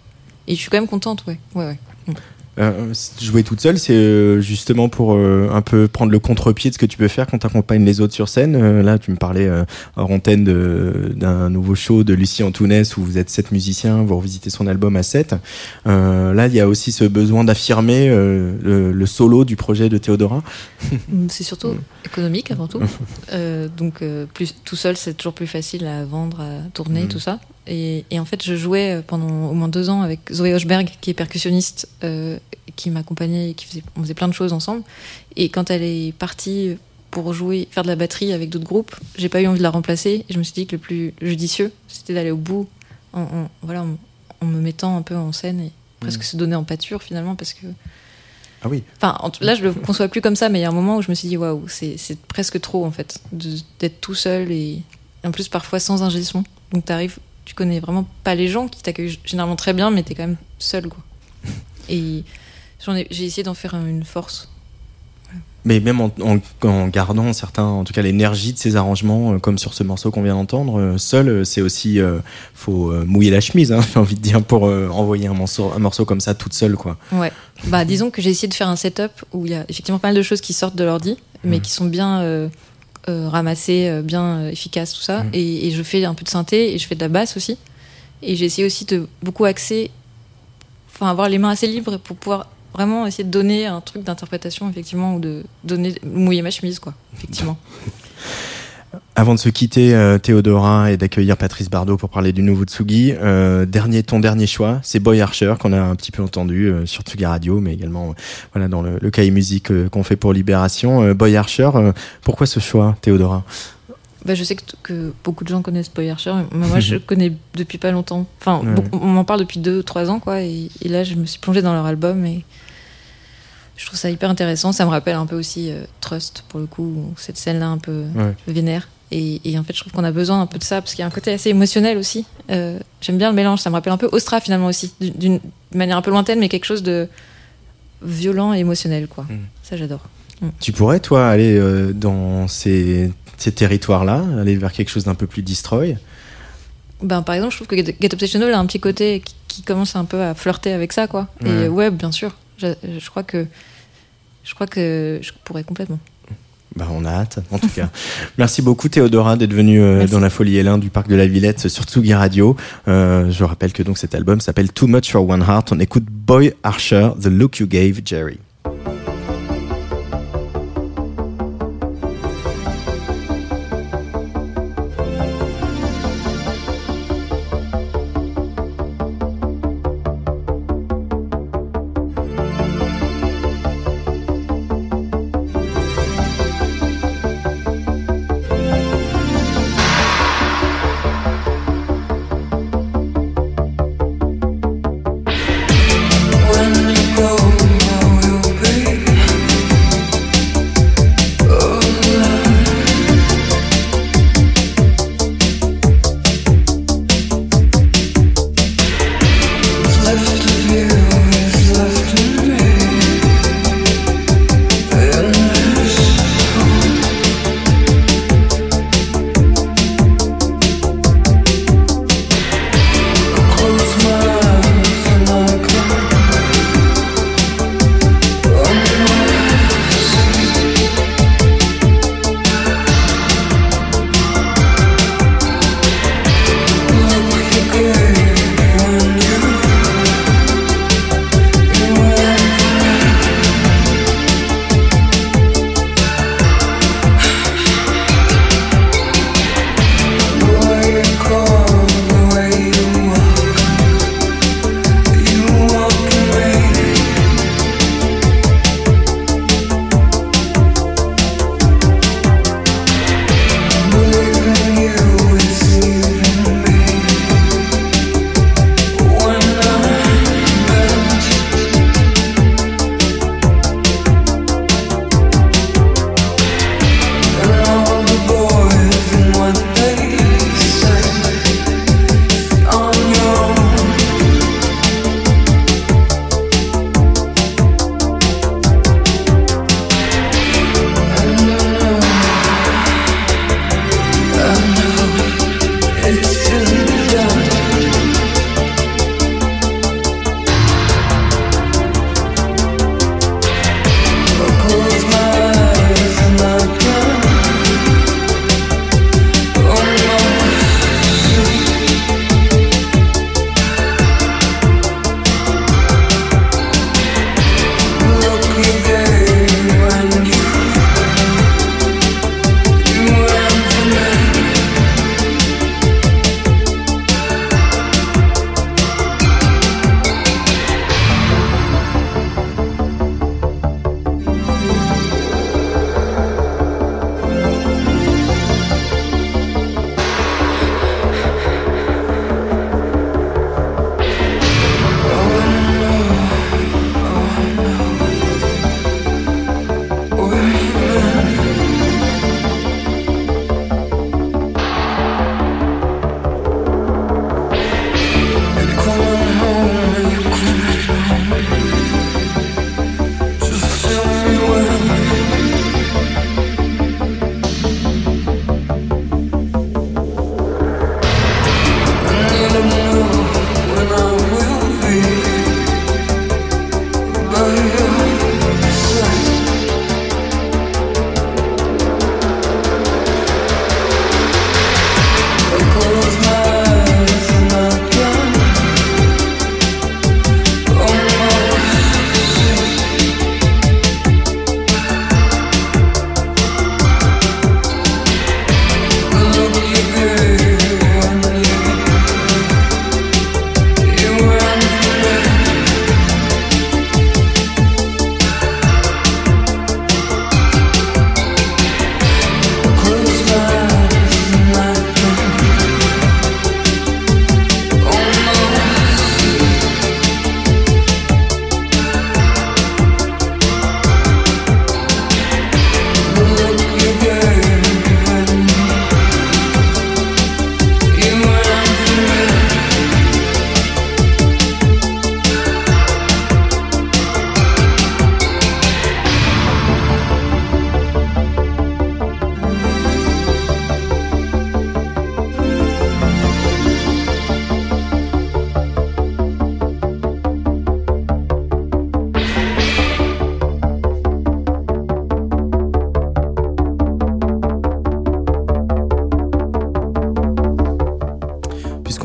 Et je suis quand même contente, ouais. ouais, ouais. Euh, jouer toute seule, c'est euh, justement pour euh, un peu prendre le contre-pied de ce que tu peux faire quand tu accompagnes les autres sur scène. Euh, là, tu me parlais euh, hors antenne d'un nouveau show de Lucie Antounès où vous êtes sept musiciens, vous revisitez son album à sept. Euh, là, il y a aussi ce besoin d'affirmer euh, le, le solo du projet de Théodora. Mm, C'est surtout économique avant tout. Euh, donc euh, plus, tout seul, c'est toujours plus facile à vendre, à tourner, Mhm. tout ça. Et, et en fait, je jouais pendant au moins deux ans avec Zoé Hochberg, qui est percussionniste, euh, qui m'accompagnait et qui faisait, on faisait plein de choses ensemble. Et quand elle est partie pour jouer, faire de la batterie avec d'autres groupes, j'ai pas eu envie de la remplacer. Et je me suis dit que le plus judicieux, c'était d'aller au bout, en, en- voilà, en, en me mettant un peu en scène et presque se donner en pâture finalement, parce que Ah oui. Enfin, en là, je le conçois plus comme ça, mais il y a un moment où je me suis dit, waouh, c'est presque trop, en fait, d'être tout seul et en plus, parfois sans ingé son. Donc, t'arrives, tu connais vraiment pas les gens qui t'accueillent généralement très bien, mais t'es quand même seul, quoi. Et j'ai essayé d'en faire une force. Mais même en, en- en gardant certains, en tout cas l'énergie de ces arrangements, euh, comme sur ce morceau qu'on vient d'entendre, euh, seul, euh, c'est aussi, euh, faut mouiller la chemise, hein, j'ai envie de dire, pour envoyer un morceau, un morceau comme ça toute seule, quoi. Ouais. Bah, disons que j'ai essayé de faire un setup où il y a effectivement pas mal de choses qui sortent de l'ordi, mais Mhm. qui sont bien euh, ramassées, euh, bien euh, efficaces, tout ça. Et, et je fais un peu de synthé et je fais de la basse aussi. Et j'ai essayé aussi de beaucoup axer, enfin avoir les mains assez libres pour pouvoir vraiment essayer de donner un truc d'interprétation, effectivement, ou de donner, mouiller ma chemise, quoi, effectivement. Avant de se quitter, euh, Théodora, et d'accueillir Patrice Bardot pour parler du nouveau Tsugi, euh, dernier, ton dernier choix, c'est Boy Archer, qu'on a un petit peu entendu euh, sur Tsugi Radio, mais également voilà, dans le, le cahier musique qu'on fait pour Libération. Boy Archer, pourquoi ce choix, Théodora? Bah, je sais que, que beaucoup de gens connaissent Boy Archer, mais moi je connais depuis pas longtemps. Enfin, Ouais. on m'en parle depuis 2-3 ans, quoi. Et, et là, je me suis plongée dans leur album et je trouve ça hyper intéressant. Ça me rappelle un peu aussi euh, Trust, pour le coup, cette scène-là un peu Ouais. vénère. Et, et en fait, je trouve qu'on a besoin un peu de ça parce qu'il y a un côté assez émotionnel aussi. Euh, J'aime bien le mélange, ça me rappelle un peu Ostra finalement aussi, d'une- manière un peu lointaine, mais quelque chose de violent et émotionnel, quoi. Mm. Ça, j'adore. Tu pourrais, toi, aller euh, dans ces, ces territoires-là, aller vers quelque chose d'un peu plus destroy? Ben, par exemple, je trouve que Get Get Obsessional a un petit côté qui, qui commence un peu à flirter avec ça, quoi. Et ouais, bien sûr. Je, je crois que je crois que je pourrais complètement. Bah, on a hâte, en tout cas. Merci beaucoup, Théodora, d'être venue euh, dans la Folie Hélène du Parc de la Villette sur Tsugi Radio. Euh, je rappelle que donc cet album s'appelle Too Much for One Heart. On écoute Boy Archer, The Look You Gave Jerry.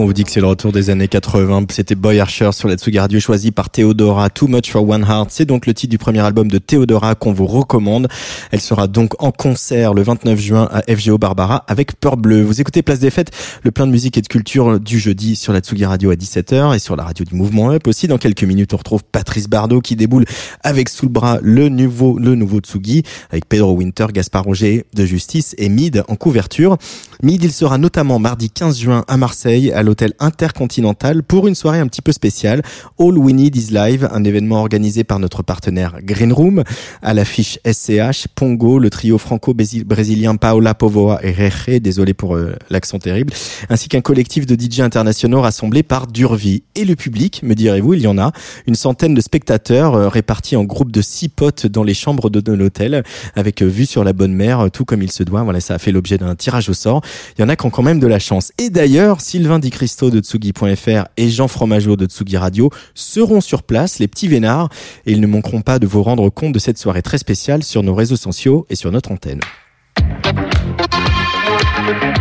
Puisqu'on vous dit que c'est le retour des années 80. C'était Boy Archer sur la Radio, choisi par Theodora. Too Much for One Heart. C'est donc le titre du premier album de Theodora qu'on vous recommande. Elle sera donc en concert le 29 juin à FGO Barbara avec Peur Bleu. Vous écoutez Place des Fêtes, le plein de musique et de culture du jeudi sur la Tsugi Radio à 17h et sur la radio du Mouvement Up aussi. Dans quelques minutes, on retrouve Patrice Bardot qui déboule avec sous le bras le nouveau, le nouveau Tsugi avec Pedro Winter, Gaspard Roger de Justice et Mid en couverture. Mid, il sera notamment mardi 15 juin à Marseille, à l'hôtel Intercontinental, pour une soirée un petit peu spéciale. All We Need is Live, un événement organisé par notre partenaire Green Room. À l'affiche SCH, Pongo, le trio franco-brésilien Paola Povoa et Reje, désolé pour euh, l'accent terrible, ainsi qu'un collectif de DJ internationaux rassemblés par Durvi. Et le public, me direz-vous, il y en a, une centaine de spectateurs euh, répartis en groupes de six potes dans les chambres de, de l'hôtel, avec euh, vue sur la bonne mer, euh, tout comme il se doit. Voilà, ça a fait l'objet d'un tirage au sort. Il y en a qui ont quand même de la chance. Et d'ailleurs, Sylvain Di Cristo de Tsugi.fr et Jean Fromageau de Tsugi Radio seront sur place, les petits vénards, et ils ne manqueront pas de vous rendre compte de cette soirée très spéciale sur nos réseaux sociaux et sur notre antenne.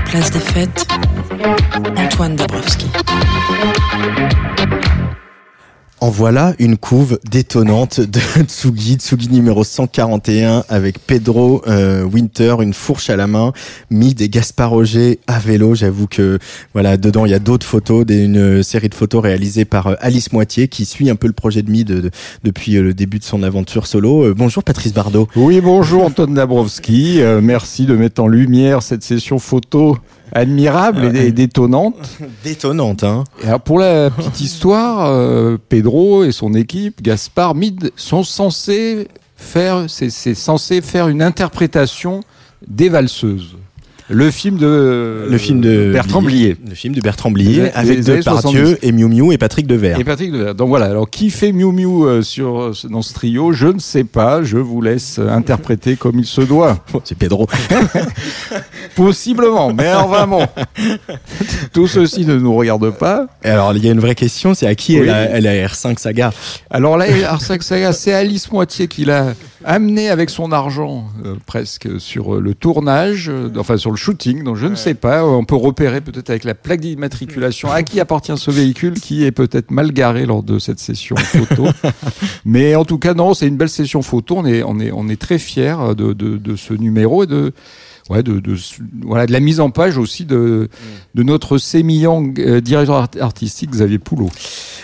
Place des fêtes, Antoine Dabrowski. En voilà une couve détonnante de Tsugi, Tsugi numéro 141 avec Pedro euh, Winter, une fourche à la main, mis des Gaspard Roger à vélo. J'avoue que voilà, dedans il y a d'autres photos, une série de photos réalisées par euh, Alice Moitié qui suit un peu le projet de Mid de- de- depuis euh, le début de son aventure solo. Bonjour Patrice Bardot. Oui, bonjour Antoine Dabrowski. Merci de mettre en lumière cette session photo admirable et, et détonnante. Détonnante, hein Et alors, pour la petite histoire, euh, Pedro et son équipe, Gaspard, Mid, sont censés faire, c'est c'est censé faire une interprétation des valseuses. Le film de Le film de Bertrand Blier. Le film de Bertrand Blier Des- avec Depardieu 70. et Miu Miu et Patrick Devers. Et Patrick Devers. Donc voilà, alors qui fait Miu Miu euh, sur, dans ce trio Je ne sais pas, je vous laisse euh, interpréter comme il se doit. C'est Pedro. Possiblement, mais alors vraiment, tout ceci ne nous regarde pas. Et alors il y a une vraie question, c'est à qui Oui. elle, a, elle a R5 Saga? Alors là, Arsac Saga, c'est Alice Moitié qui l'a amené avec son argent euh, presque sur euh, le tournage, euh, enfin sur le shooting, donc je ne sais pas, on peut repérer peut-être avec la plaque d'immatriculation à qui appartient ce véhicule qui est peut-être mal garé lors de cette session photo. Mais en tout cas, non, c'est une belle session photo, on est, on est, on est très fiers de, de, de ce numéro et de... Ouais, de, de, voilà, de la mise en page aussi de, de notre sémillant euh, directeur art- artistique Xavier Poulot.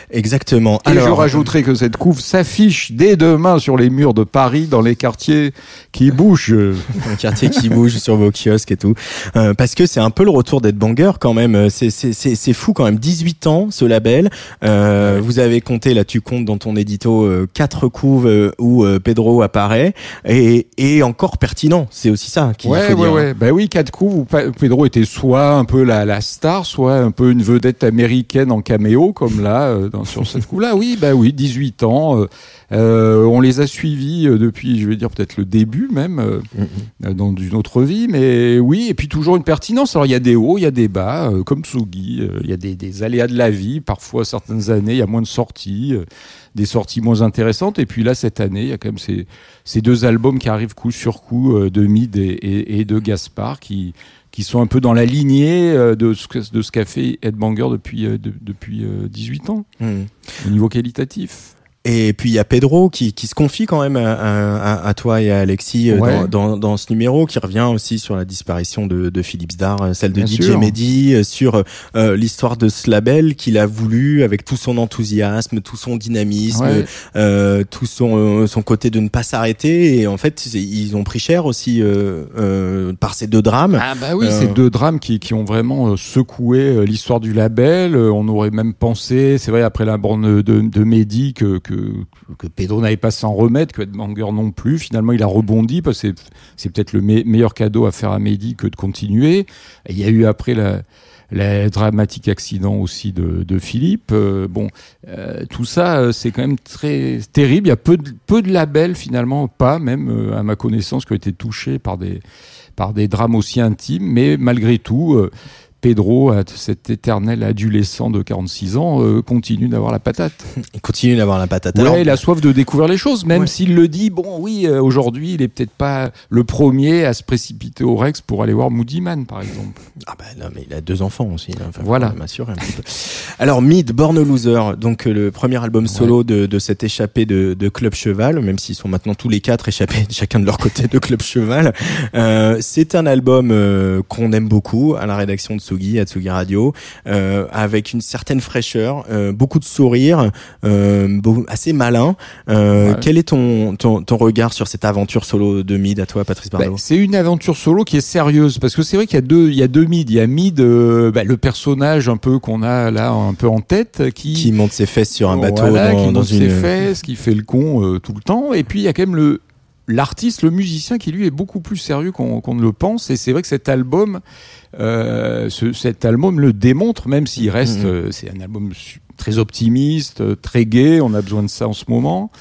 Exactement. Et je rajouterai que cette couve s'affiche dès demain sur les murs de Paris, dans les quartiers qui bougent. un quartier qui bouge sur vos kiosques et tout. Euh, parce que c'est un peu le retour d'être banger quand même. C'est, c'est, fou quand même. 18 ans, ce label. Euh, Vous avez compté, là tu comptes dans ton édito, euh, quatre couves euh, où euh, Pedro apparaît. Et, et encore pertinent. C'est aussi ça qu'il Ouais, faut ouais, dire. ouais. Bah oui, quatre coups Pedro était soit un peu la, la star, soit un peu une vedette américaine en caméo, comme là, euh, dans, sur cette coupe-là. Oui, bah oui, 18 ans. euh, euh, on les a suivis depuis, je vais dire peut-être le début même, euh, euh, dans une autre vie. Mais oui, et puis toujours une pertinence. Alors il y a des hauts, il y a des bas, euh, comme Tsugi. Il y a des, des aléas de la vie. Parfois, certaines années, il y a moins de sorties. Des sorties moins intéressantes. Et puis là, cette année, il y a quand même ces, ces deux albums qui arrivent coup sur coup euh, de Mid et, et, et de Gaspard qui, qui sont un peu dans la lignée euh, de ce, de ce qu'a fait Ed Banger depuis, euh, de- depuis euh, 18 ans, Hmm. au niveau qualitatif. Et puis il y a Pedro qui, qui se confie quand même à, à- à toi et à Alexis euh, Ouais. dans, dans, dans ce numéro, qui revient aussi sur la disparition de, de Philippe Zdar, euh, celle de Bien DJ sûr. Mehdi, euh, sur euh, l'histoire de ce label qu'il a voulu avec tout son enthousiasme, tout son dynamisme, Ouais. euh, tout son, euh, son côté de ne pas s'arrêter. Et en fait, ils ont pris cher aussi euh, euh, par ces deux drames. Ah bah oui, ces deux drames qui, qui ont vraiment secoué l'histoire du label. On aurait même pensé, c'est vrai, après la borne de, de Mehdi, que, que, que Pedro n'allait pas s'en remettre, que Edmanger non plus. Finalement, il a rebondi parce que c'est- peut-être le me- meilleur cadeau à faire à Mehdi que de continuer. Et il y a eu après la dramatique accident aussi de, Philippe. Euh, bon, euh, tout ça, euh, c'est quand même très terrible. Il y a peu de, peu de labels finalement, pas même à ma connaissance, qui ont été touchés par des par des drames aussi intimes, mais malgré tout, Pedro, cet éternel adolescent de 46 ans, euh, continue d'avoir la patate. Il continue d'avoir la patate. Ouais, Alors, il a soif de découvrir les choses, même Ouais. s'il le dit. Bon, oui, euh, aujourd'hui, il est peut-être pas le premier à se précipiter au Rex pour aller voir Moody Man, par exemple. Ah bah non, mais il a deux enfants aussi. hein. Enfin, Voilà. faut quand même assurer un peu. Alors Mid, Born a Loser, donc euh, le premier album solo de, de cet échappé de, de Club Cheval, même s'ils sont maintenant tous les quatre échappés chacun de leur côté de Club Cheval. Euh, c'est un album qu'on aime beaucoup à la rédaction de Tsugi, à Tsugi Radio, euh, avec une certaine fraîcheur, euh, beaucoup de sourires, euh, beau- assez malin. Ouais. Quel est ton, ton, ton regard sur cette aventure solo de Mid à toi, Patrice Bah, Bardot c'est une aventure solo qui est sérieuse parce que c'est vrai qu'il y a deux, il y a deux Mid. Il y a Mid, bah, le personnage un peu qu'on a là un peu en tête, qui, Qui monte ses fesses sur un bateau Voilà, dans, qui dans monte une ses fesses, qui fait le con tout le temps. Et puis il y a quand même le l'artiste, le musicien qui lui est beaucoup plus sérieux qu'on ne le pense. Et c'est vrai que cet album, euh, ce- cet album le démontre, même s'il reste, Mhm. euh, c'est un album très optimiste, euh, très gai. On a besoin de ça en ce moment.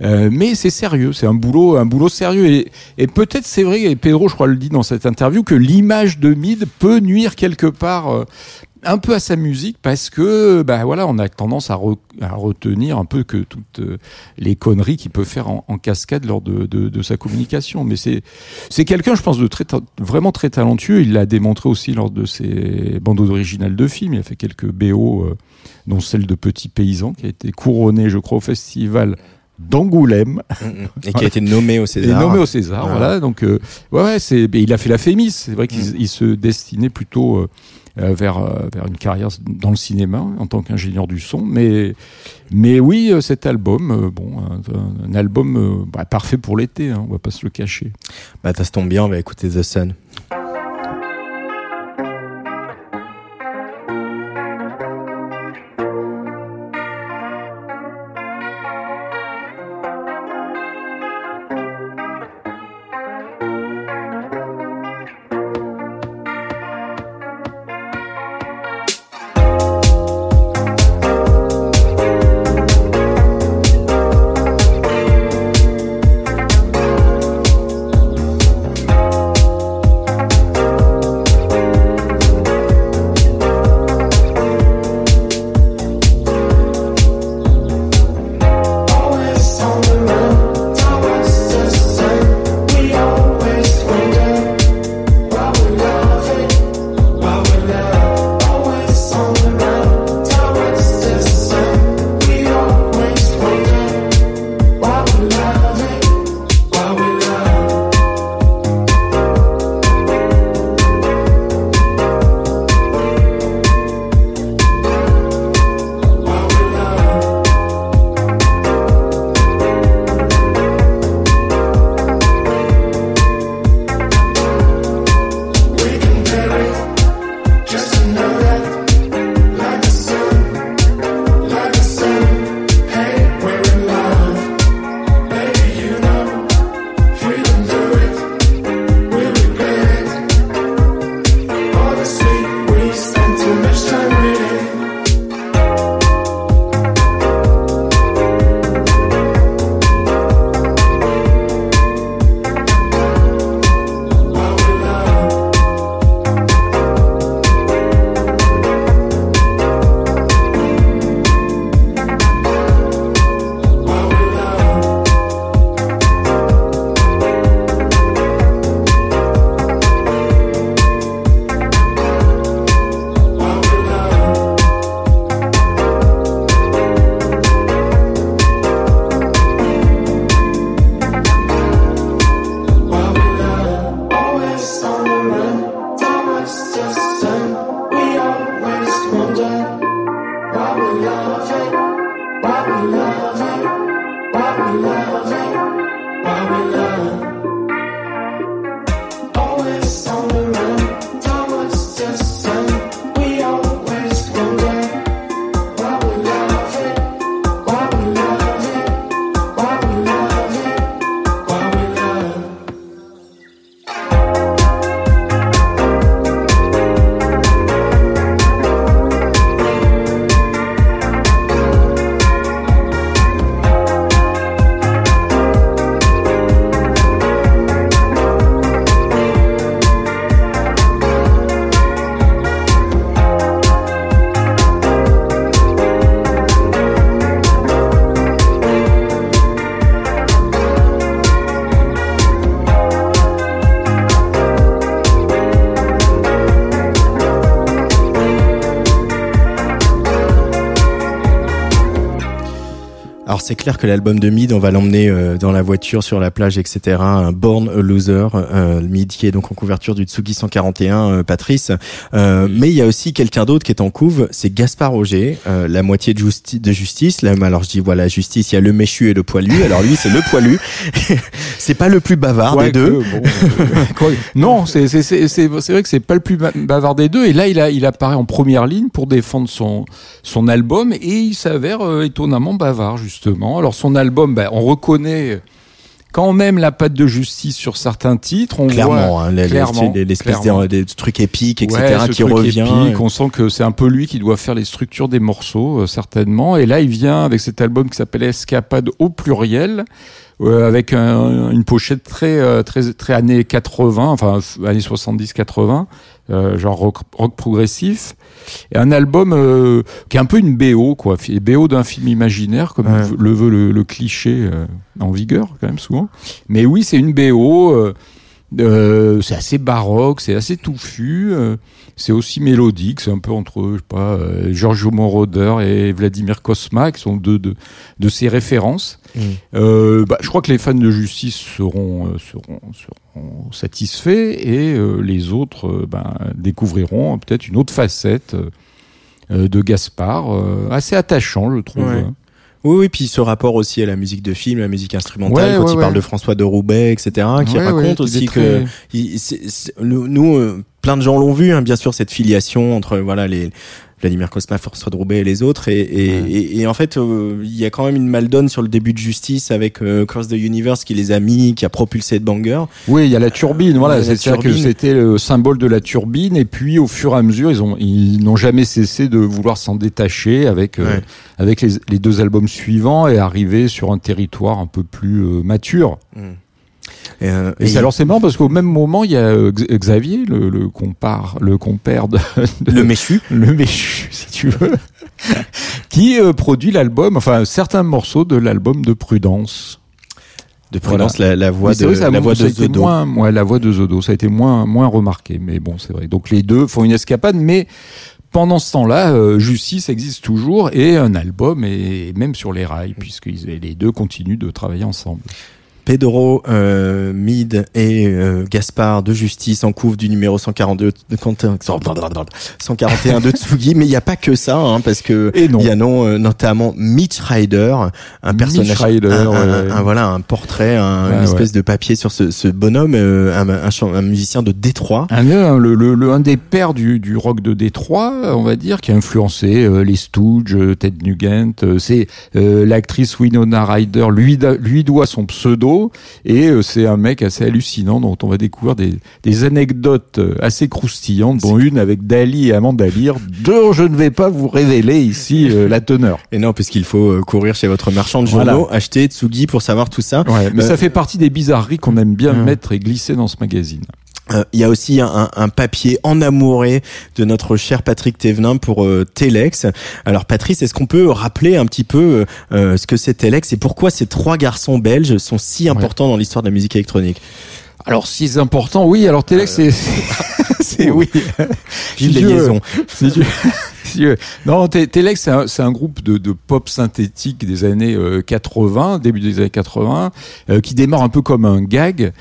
Euh, mais c'est sérieux, c'est un boulot, un boulot sérieux. Et, et peut-être c'est vrai, et Pedro, je crois, le dit dans cette interview, que l'image de Mid peut nuire quelque part euh, un peu à sa musique parce que, bah voilà, on a tendance à, re- à retenir un peu que toutes euh, les conneries qu'il peut faire en, en cascade lors de, de, de sa communication. Mais c'est c'est quelqu'un, je pense, de très vraiment très talentueux. Il l'a démontré aussi lors de ses bandes originales de films. Il a fait quelques BO, euh, dont celle de Petit Paysan, qui a été couronnée, je crois, au festival d'Angoulême et qui a été nommé au et César. nommé au César. Voilà. Voilà, donc euh, ouais, ouais, c'est il a fait la Fémis. C'est vrai qu'il il se destinait plutôt euh, vers euh, vers une carrière dans le cinéma en tant qu'ingénieur du son. Mais mais oui, euh, cet album, euh, bon, un, album euh, bah, parfait pour l'été. Hein, on va pas se le cacher. Bah, ça se tombe bien, on va écouter The Sun. C'est clair que l'album de Mid, on va l'emmener euh, dans la voiture, sur la plage, etc. Born a Loser, euh, Mid qui est donc en couverture du Tsugi 141, euh, Patrice. Euh, Mais il y a aussi quelqu'un d'autre qui est en couve, c'est Gaspard Roger, euh, la moitié de, justi- de justice. Là, alors je dis voilà, justice, il y a le méchu et le poilu. Alors lui, c'est le poilu. c'est pas le plus bavard des deux. bon, euh, quoi- non, c'est vrai que c'est pas le plus ba- bavard des deux. Et là, il a il apparaît en première ligne pour défendre son son album et il s'avère euh, étonnamment bavard justement. Alors son album, ben, on reconnaît quand même la patte de justice sur certains titres. On Clairement, voit hein, clairement, l'espèce des, des trucs épiques, etc., Ouais, ce qui truc revient. épique, on sent que c'est un peu lui qui doit faire les structures des morceaux, euh, certainement. Et là, il vient avec cet album qui s'appelle Escapade au pluriel, euh, avec un- une pochette très, euh, très, très années 80, enfin années 70-80, euh, genre rock, rock progressif. Et un album euh, qui est un peu une BO, quoi, BO d'un film imaginaire, comme Ouais. le veut le, le cliché euh, en vigueur, quand même, souvent. Mais oui, c'est une BO. euh, euh, c'est assez baroque, c'est assez touffu, euh, c'est aussi mélodique, c'est un peu entre, je sais pas, euh, Giorgio Moroder et Vladimir Kosma, qui sont deux de, de ses références. Mm. Euh, bah, je crois que les fans de justice seront, euh, seront, seront satisfaits et euh, les autres ben, découvriront peut-être une autre facette euh, de Gaspard, euh, assez attachant, je trouve. Ouais. Oui, oui, puis ce rapport aussi à la musique de film, la musique instrumentale, Ouais, quand ouais, il ouais. parle de François de Roubaix, etc., qui raconte aussi que très- il- nous, euh, plein de gens l'ont vu, hein, bien sûr, cette filiation entre voilà les Vladimir Kosma, François de Roubaix et les autres, et, et, Ouais. et, et en fait, euh, il y a quand même une maldonne sur le début de Justice avec euh, Cross the Universe qui les a mis, qui a propulsé de banger. Oui, il y a la turbine. Voilà, Ouais, la c'est ça que c'était le symbole de la turbine. Et puis, au fur et à mesure, ils ont, ils n'ont jamais cessé de vouloir s'en détacher avec euh, Ouais. avec les, les deux albums suivants et arriver sur un territoire un peu plus euh, mature. Et, euh, Et, et alors c'est marrant parce qu'au même moment, il y a euh, Xavier, le, le compare, le compère de, de- le méchu. le méchu, si tu veux, qui euh, produit l'album, enfin certains morceaux de l'album de Prudence. De Prudence, la, la voix de vrai, ça la voix de Zodo. Moins, ouais, la voix de Zodo, ça a été moins, moins remarqué. Mais bon, c'est vrai. Donc les deux font une escapade, mais pendant ce temps-là, euh, Justice existe toujours et un album est même sur les rails, puisque les deux continuent de travailler ensemble. Pedro, euh, Mid et euh, Gaspard de Justice en couve du numéro 142, de Quentin- 141 de Tsugi, mais il n'y a pas que ça, hein, parce que il y a non, euh, notamment Mitch Ryder, un Mitch personnage, Ryder, un, un- ouais. un- voilà, un portrait, Ouais, une espèce ouais. de papier sur ce, ce bonhomme, euh, un, un, chan- un musicien de Détroit. Un, le, le, le- un des pères du, du rock de Détroit, on va dire, qui a influencé euh, les Stooges, euh, Ted Nugent. euh, c'est euh, l'actrice Winona Ryder lui, lui doit son pseudo et euh, c'est un mec assez hallucinant dont on va découvrir des, des anecdotes euh, assez croustillantes, dont une avec Dali et Amanda Lear, dont je ne vais pas vous révéler ici euh, la teneur. Et non, puisqu'il faut euh, courir chez votre marchand de Voilà. journaux, acheter Tsugi pour savoir tout ça. Ouais, mais Euh, ça fait partie des bizarreries qu'on aime bien Ouais. mettre et glisser dans ce magazine. Euh, Il y a aussi un, un papier en amouré de notre cher Patrick Thévenin pour euh, Telex. Alors Patrice, est-ce qu'on peut rappeler un petit peu euh, ce que c'est Telex et pourquoi ces trois garçons belges sont si importants dans l'histoire de la musique électronique? Alors, si c'est important, oui. Alors, Telex, c'est, c'est oui. Si les tu veux. liaisons. Non, Te- Telex, c'est un, un groupe de, de pop synthétique des années euh, 80, début des années 80, euh, qui démarre un peu comme un gag,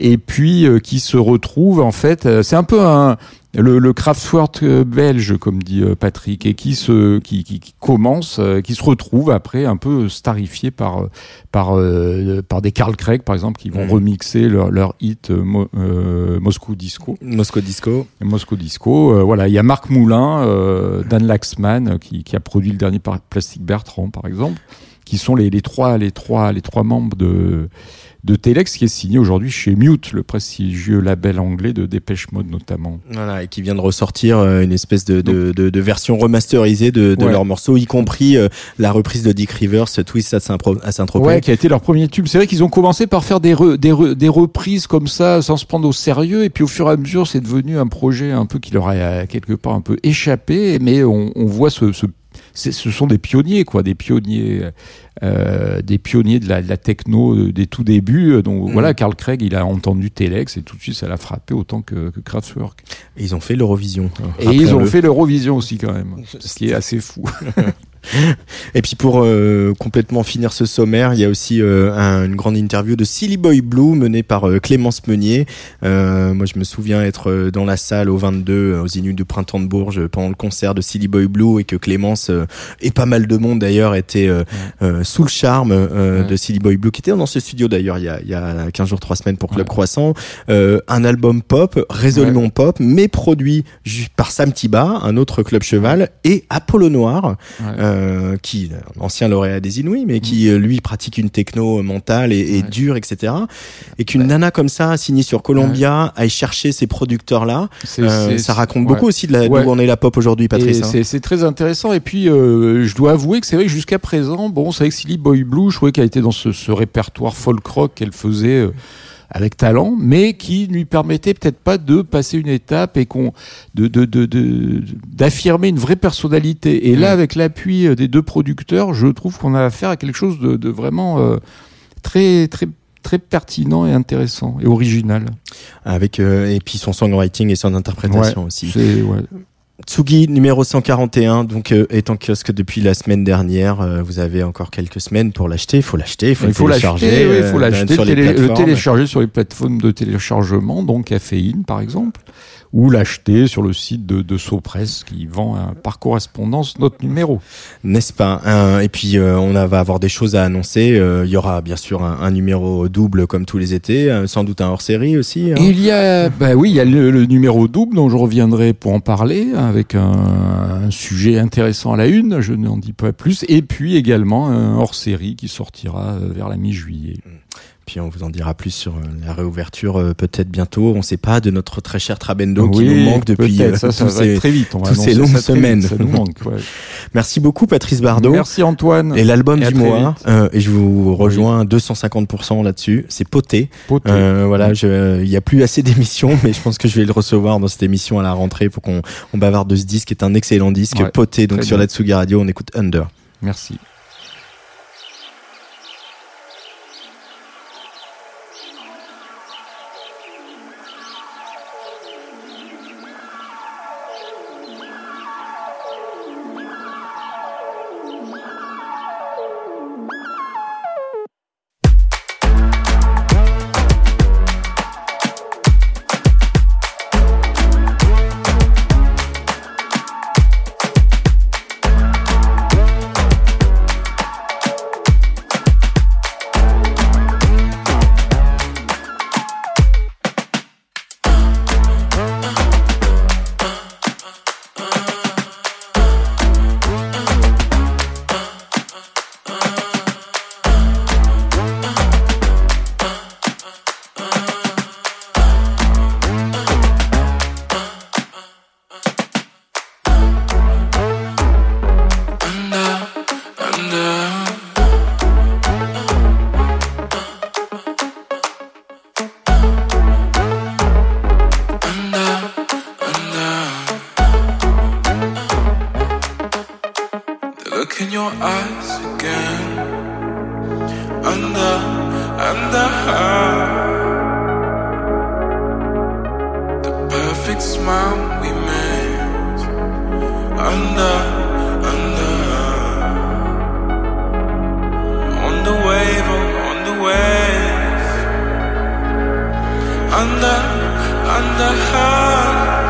et puis euh, qui se retrouve en fait. euh, c'est un peu un le, le Kraftwerk euh, belge, comme dit euh, Patrick, et qui se qui, qui, qui commence, euh, qui se retrouve après un peu starifié par par par des Carl Craig par exemple, qui vont Mhm. remixer leur leur hit euh, Mo- euh, Moscou Disco. Moscow Disco. Moscow Disco. euh, voilà, il y a Marc Moulin, euh, Dan Laxman qui, qui a produit le dernier par Plastic Bertrand, par exemple, qui sont les, les trois les trois les trois membres de de Telex qui est signé aujourd'hui chez Mute, le prestigieux label anglais de Dépêche Mode notamment. Voilà, et qui vient de ressortir euh, une espèce de, de, de, de version remasterisée de, de Ouais. leurs morceaux, y compris euh, la reprise de Dick Rivers, Twist à Saint-Tropez. Ouais, qui a été leur premier tube. C'est vrai qu'ils ont commencé par faire des, re- des, re- des reprises comme ça, sans se prendre au sérieux, et puis au fur et à mesure, c'est devenu un projet un peu qui leur a euh, quelque part un peu échappé, mais on, on voit ce, ce ce sont des pionniers, quoi, des pionniers, euh, des pionniers de la, de la techno euh, des tout débuts. Donc Mhm. voilà, Carl Craig, il a entendu Telex et tout de suite, ça l'a frappé autant que, que Kraftwerk. Et ils ont fait l'Eurovision. Et ils ont fait l'Eurovision aussi quand même, ce qui est assez fou. Et puis pour euh, complètement finir ce sommaire, il y a aussi euh, un- une grande interview de Silly Boy Blue menée par euh, Clémence Meunier. Euh, moi, je me souviens être euh, dans la salle au 22 euh, aux Inuits du Printemps de Bourges pendant le concert de Silly Boy Blue et que Clémence euh, et pas mal de monde d'ailleurs étaient euh, euh, sous le charme euh, Ouais. de Silly Boy Blue qui était dans ce studio d'ailleurs il y a, il y a 15 jours, 3 semaines pour Club Croissant. Euh, un album pop, résolument pop, mais produit par Sam Tiba, un autre club cheval, et Apollo Noir, Ouais. Euh, qui ancien lauréat des Inouïs, mais qui euh, lui pratique une techno mentale et, et Ouais. Dure, etc. Et qu'une nana comme ça, signée sur Columbia, aille chercher ces producteurs-là, C'est- euh, ça raconte beaucoup aussi de la, Ouais. on est la pop aujourd'hui, Patrice. hein. c'est- très intéressant. Et puis, euh, je dois avouer que c'est vrai que jusqu'à présent, bon, c'est vrai que Silly Boy Blue, je trouvais qu'elle était dans ce, ce répertoire folk rock qu'elle faisait euh, avec talent, mais qui ne lui permettait peut-être pas de passer une étape et qu'on de de de de- d'affirmer une vraie personnalité. Et là, avec l'appui euh, des deux producteurs, je trouve qu'on a affaire à quelque chose de, de vraiment euh, très très très pertinent et intéressant et original. Avec euh, et puis son songwriting et son interprétation Ouais, aussi. Ouais. Tsugi numéro 141 donc euh, est en kiosque depuis la semaine dernière. Euh, vous avez encore quelques semaines pour l'acheter. Il faut l'acheter, il faut, Il faut l'acheter, faut l'acheter, télé- le télécharger sur les plateformes de téléchargement, donc Caféine par exemple, ou l'acheter sur le site de, de Sopress qui vend par correspondance notre numéro. N'est-ce pas Un- Et puis euh, on va avoir des choses à annoncer. Euh, Il y aura bien sûr un, un numéro double comme tous les étés, euh, sans doute un hors-série aussi. hein. Il y a, bah oui, il y a le, le numéro double dont je reviendrai pour en parler avec un, un sujet intéressant à la une. Je n'en dis pas plus. Et puis également un hors-série qui sortira vers la mi-juillet. Puis on vous en dira plus sur euh, la réouverture euh, peut-être bientôt. On ne sait pas de notre très cher Trabendo qui nous manque depuis euh, ça, ça tous va ces- très vite. On tous ces longues ça vite, semaines. ça nous manque. ouais. Merci beaucoup Patrice Bardot. Merci Antoine. Et l'album du mois, euh, et je vous rejoins à 250% là-dessus, c'est Poté. Poté. Euh, voilà, il y a plus assez d'émissions, mais je pense que je vais le recevoir dans cette émission à la rentrée pour qu'on on bavarde de ce disque, qui est un excellent disque. Ouais, Poté, donc sur la Tsugi Radio, on écoute Under. Merci. Smile we made. Under, under. On the wave, oh, on the wave. Under, under her.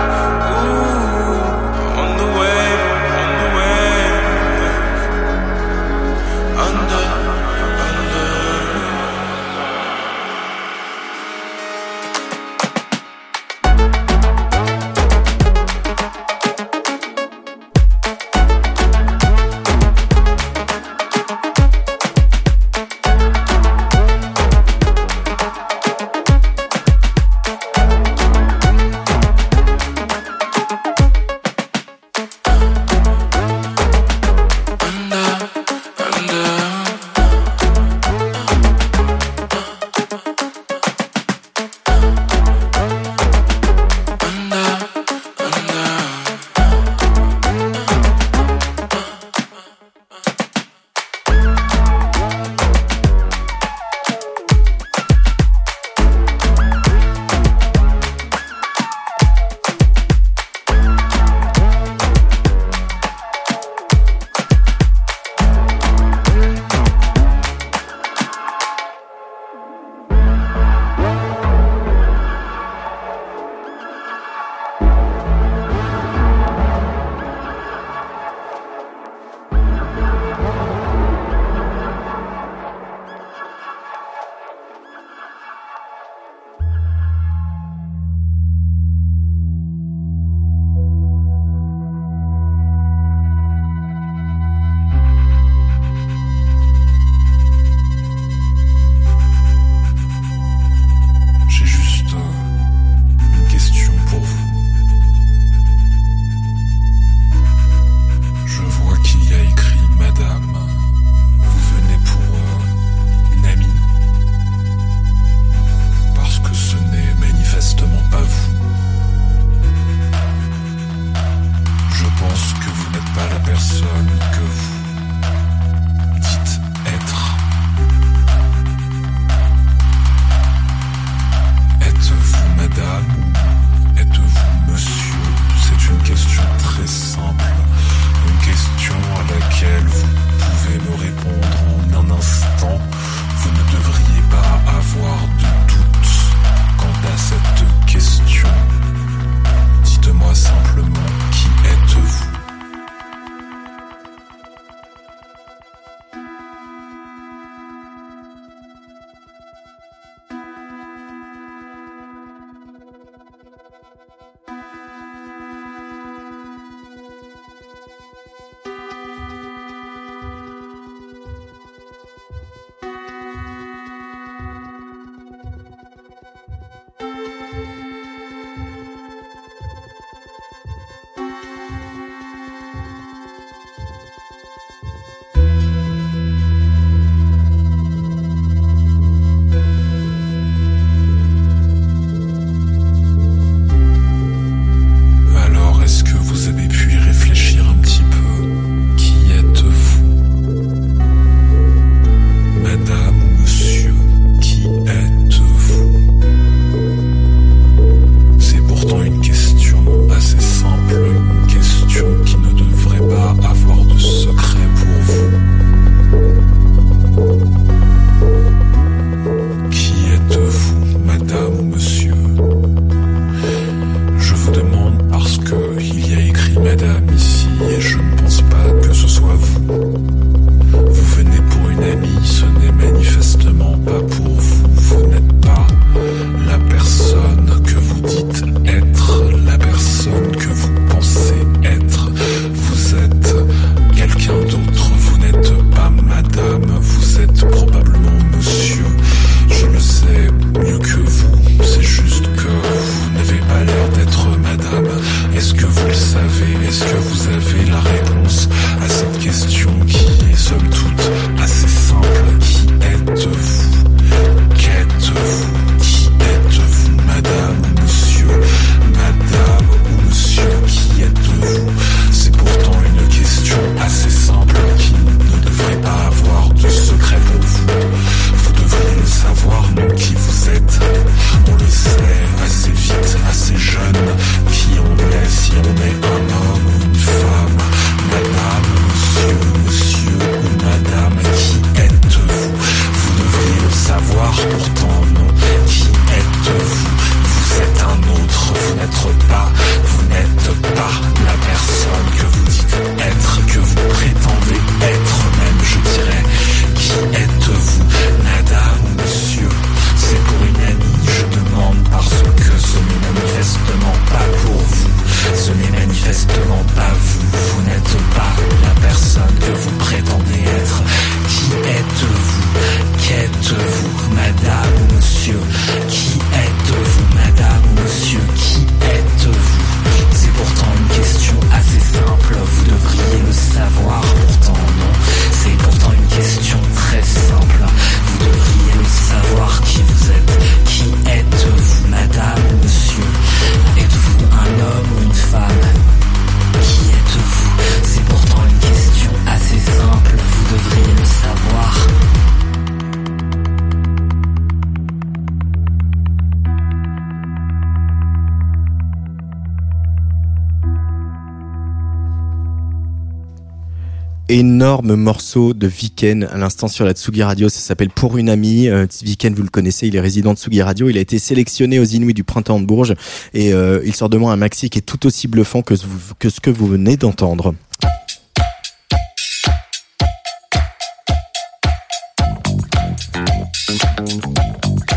Énorme morceau de Viken à l'instant sur la Tsugi Radio. Ça s'appelle Pour une amie. Euh, Viken, vous le connaissez, il est résident de Tsugi Radio. Il a été sélectionné aux Inuits du printemps de Bourges et euh, il sort de moi un maxi qui est tout aussi bluffant que, ce- que ce que vous venez d'entendre.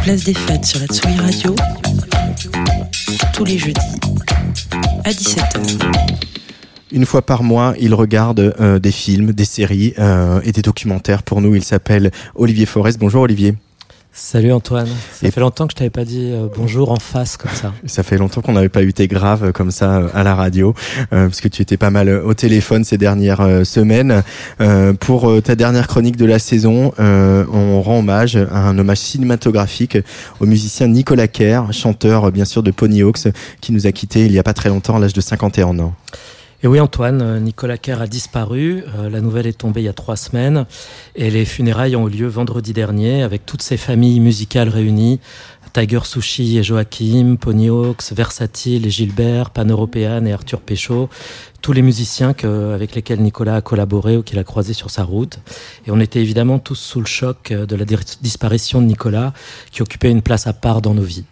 Place des fêtes sur la Tsugi Radio. Tous les jeudis à 17h. Une fois par mois, il regarde euh, des films, des séries euh, et des documentaires. Pour nous, il s'appelle Olivier Forest. Bonjour Olivier. Salut Antoine. Ça Et- fait longtemps que je t'avais pas dit euh, bonjour en face comme ça. Ça fait longtemps qu'on n'avait pas eu tes graves comme ça euh, à la radio, euh, parce que tu étais pas mal euh, au téléphone ces dernières euh, semaines. Euh, pour euh, ta dernière chronique de la saison, euh, on rend hommage à un hommage cinématographique au musicien Nicolas Kerr, chanteur euh, bien sûr de Ponyhawks, qui nous a quittés il y a pas très longtemps à l'âge de 51 ans. Et oui Antoine, euh, Nicolas Kerr a disparu. Euh, la nouvelle est tombée il y a trois semaines et les funérailles ont eu lieu vendredi dernier avec toutes ces familles musicales réunies. Tiger Sushi et Joachim, Ponyhawks, Versatile et Gilbert, Pan-Européenne et Arthur Péchaud, tous les musiciens que, avec lesquels Nicolas a collaboré ou qu'il a croisé sur sa route. Et on était évidemment tous sous le choc euh, de la disparition de Nicolas, qui occupait une place à part dans nos vies.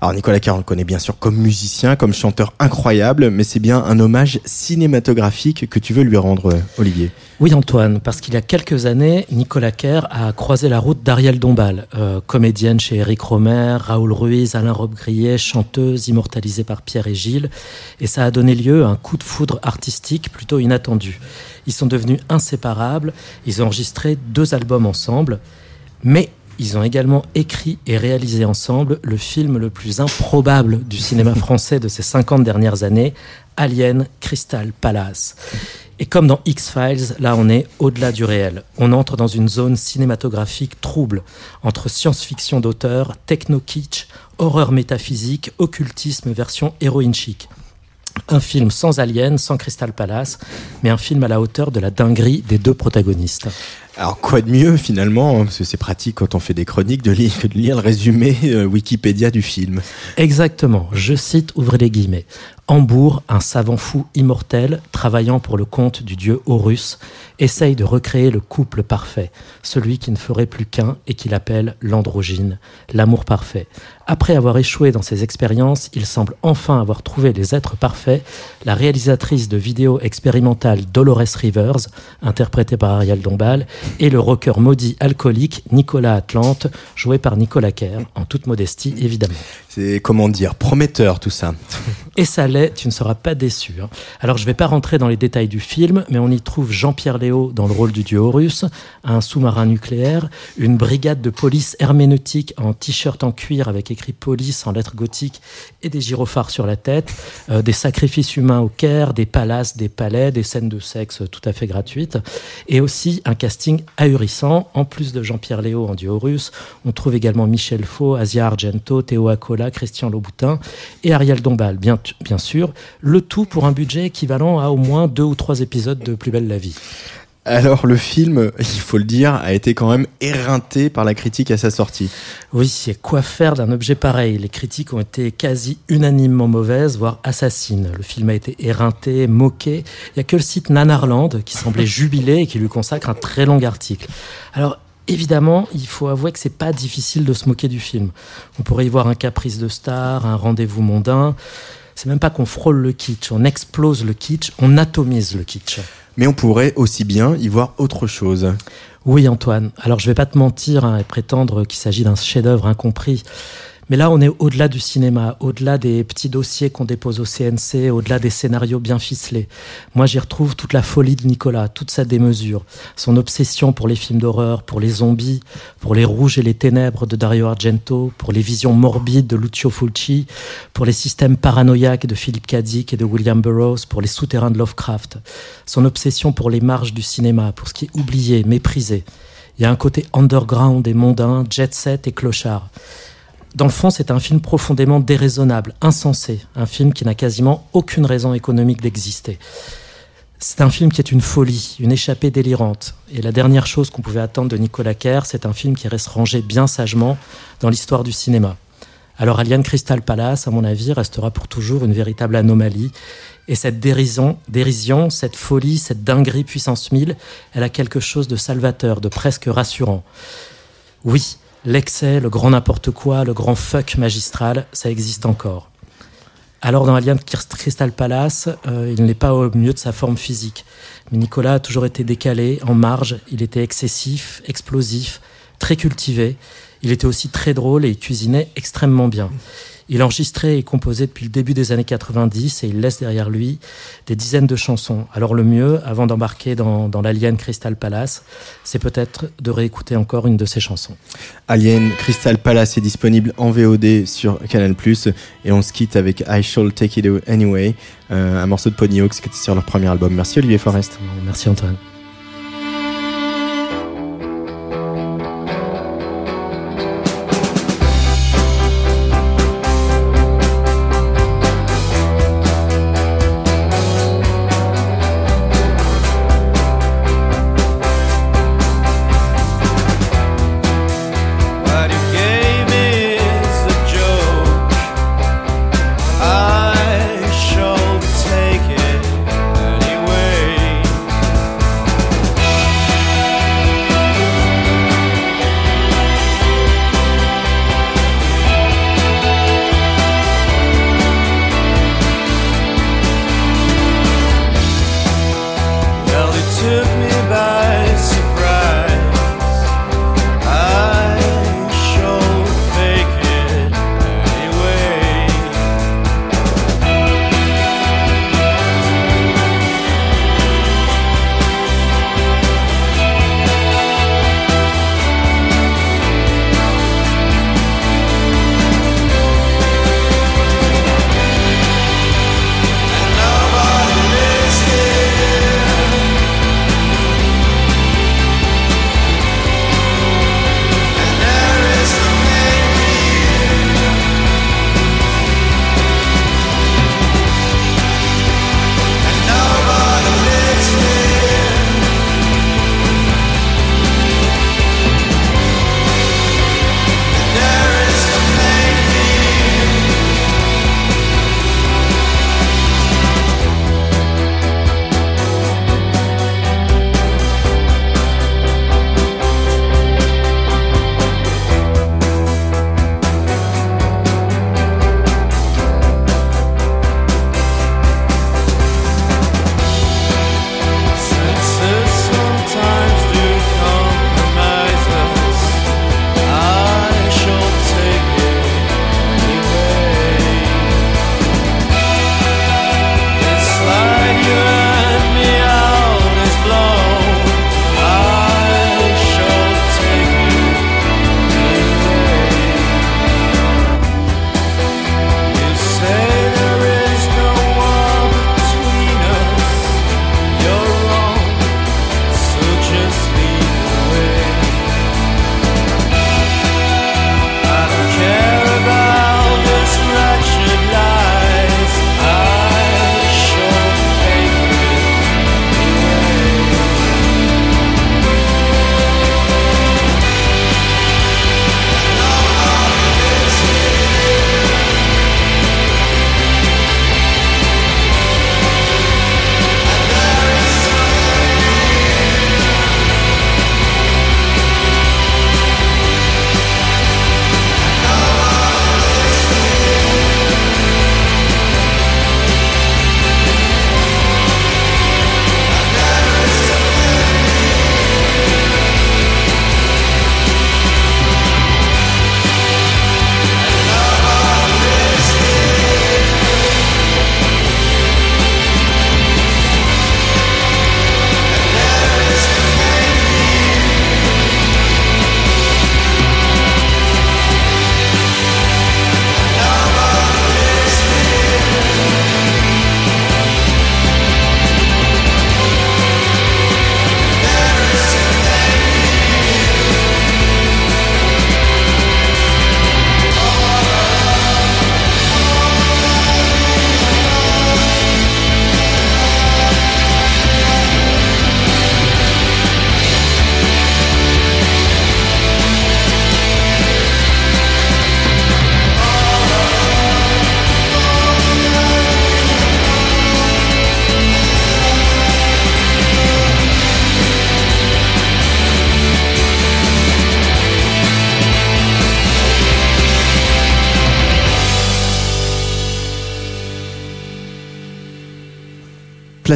Alors Nicolas Kerr, on le connaît bien sûr comme musicien, comme chanteur incroyable, mais c'est bien un hommage cinématographique que tu veux lui rendre, euh, Olivier. Oui Antoine, parce qu'il y a quelques années, Nicolas Kerr a croisé la route d'Ariel Dombal, euh, comédienne chez Eric Romer, Raoul Ruiz, Alain Robbe-Grillet, chanteuse immortalisée par Pierre et Gilles, et ça a donné lieu à un coup de foudre artistique plutôt inattendu. Ils sont devenus inséparables, ils ont enregistré deux albums ensemble, mais ils ont également écrit et réalisé ensemble le film le plus improbable du cinéma français de ces 50 dernières années, Alien Crystal Palace. Et comme dans X-Files, là on est au-delà du réel. On entre dans une zone cinématographique trouble, entre science-fiction d'auteur, techno-kitsch, horreur métaphysique, occultisme version héroïne chic. Un film sans Alien, sans Crystal Palace, mais un film à la hauteur de la dinguerie des deux protagonistes. Alors quoi de mieux finalement, hein, parce que c'est pratique quand on fait des chroniques de lire, que de lire le résumé euh, Wikipédia du film. Exactement, je cite, ouvrez les guillemets. Hambourg, un savant fou immortel, travaillant pour le compte du dieu Horus, essaye de recréer le couple parfait, celui qui ne ferait plus qu'un et qu'il appelle l'androgyne, l'amour parfait. Après avoir échoué dans ses expériences, il semble enfin avoir trouvé les êtres parfaits. La réalisatrice de vidéos expérimentales Dolores Rivers, interprétée par Ariel Dombal, et le rocker maudit alcoolique Nicolas Atlante, joué par Nicolas Kerr, en toute modestie évidemment. C'est comment dire prometteur tout ça. Et ça l'est, tu ne seras pas déçu. hein. Alors je ne vais pas rentrer dans les détails du film, mais on y trouve Jean-Pierre Léo dans le rôle du dieu Horus, un sous-marin nucléaire, une brigade de police herméneutique en t-shirt en cuir avec écrit police en lettres gothiques et des gyrophares sur la tête, euh, des sacrifices humains au Caire, des palaces, des palais, des scènes de sexe tout à fait gratuites, et aussi un casting ahurissant. En plus de Jean-Pierre Léo en dieu Horus, on trouve également Michel Faux, Asia Argento, Théo Acola, Christian Louboutin et Ariel Dombal, bien, bien sûr. Le tout pour un budget équivalent à au moins deux ou trois épisodes de Plus belle la vie. Alors le film, il faut le dire, a été quand même éreinté par la critique à sa sortie. Oui, c'est quoi faire d'un objet pareil? Les critiques ont été quasi unanimement mauvaises, voire assassines. Le film a été éreinté, moqué. Il n'y a que le site Nanarland qui semblait jubilé et qui lui consacre un très long article. Alors, Évidemment, il faut avouer que c'est pas difficile de se moquer du film. On pourrait y voir un caprice de star, un rendez-vous mondain. C'est même pas qu'on frôle le kitsch, on explose le kitsch, on atomise le kitsch. Mais on pourrait aussi bien y voir autre chose. Oui, Antoine. Alors, je vais pas te mentir hein, et prétendre qu'il s'agit d'un chef-d'œuvre incompris. Mais là, on est au-delà du cinéma, au-delà des petits dossiers qu'on dépose au CNC, au-delà des scénarios bien ficelés. Moi, j'y retrouve toute la folie de Nicolas, toute sa démesure, son obsession pour les films d'horreur, pour les zombies, pour les rouges et les ténèbres de Dario Argento, pour les visions morbides de Lucio Fulci, pour les systèmes paranoïaques de Philip K. Dick et de William Burroughs, pour les souterrains de Lovecraft. Son obsession pour les marges du cinéma, pour ce qui est oublié, méprisé. Il y a un côté underground et mondain, jet set et clochard. Dans le fond, c'est un film profondément déraisonnable, insensé, un film qui n'a quasiment aucune raison économique d'exister. C'est un film qui est une folie, une échappée délirante. Et la dernière chose qu'on pouvait attendre de Nicolas Kerr, c'est un film qui reste rangé bien sagement dans l'histoire du cinéma. Alors Alien Crystal Palace, à mon avis, restera pour toujours une véritable anomalie. Et cette dérision, cette folie, cette dinguerie puissance 1000, elle a quelque chose de salvateur, de presque rassurant. Oui, l'excès, le grand n'importe quoi, le grand fuck magistral, ça existe encore. Alors dans Alien Crystal Palace, euh, il n'est pas au mieux de sa forme physique. Mais Nicolas a toujours été décalé, en marge, il était excessif, explosif, très cultivé. Il était aussi très drôle et il cuisinait extrêmement bien. Il enregistrait et composait depuis le début des années 90 et il laisse derrière lui des dizaines de chansons. Alors le mieux, avant d'embarquer dans, dans l'Alien Crystal Palace, c'est peut-être de réécouter encore une de ses chansons. Alien Crystal Palace est disponible en VOD sur Canal+, et on se quitte avec I Shall Take It Anyway, euh, un morceau de Pony Hawks qui était sur leur premier album. Merci Olivier Forest. Merci Antoine.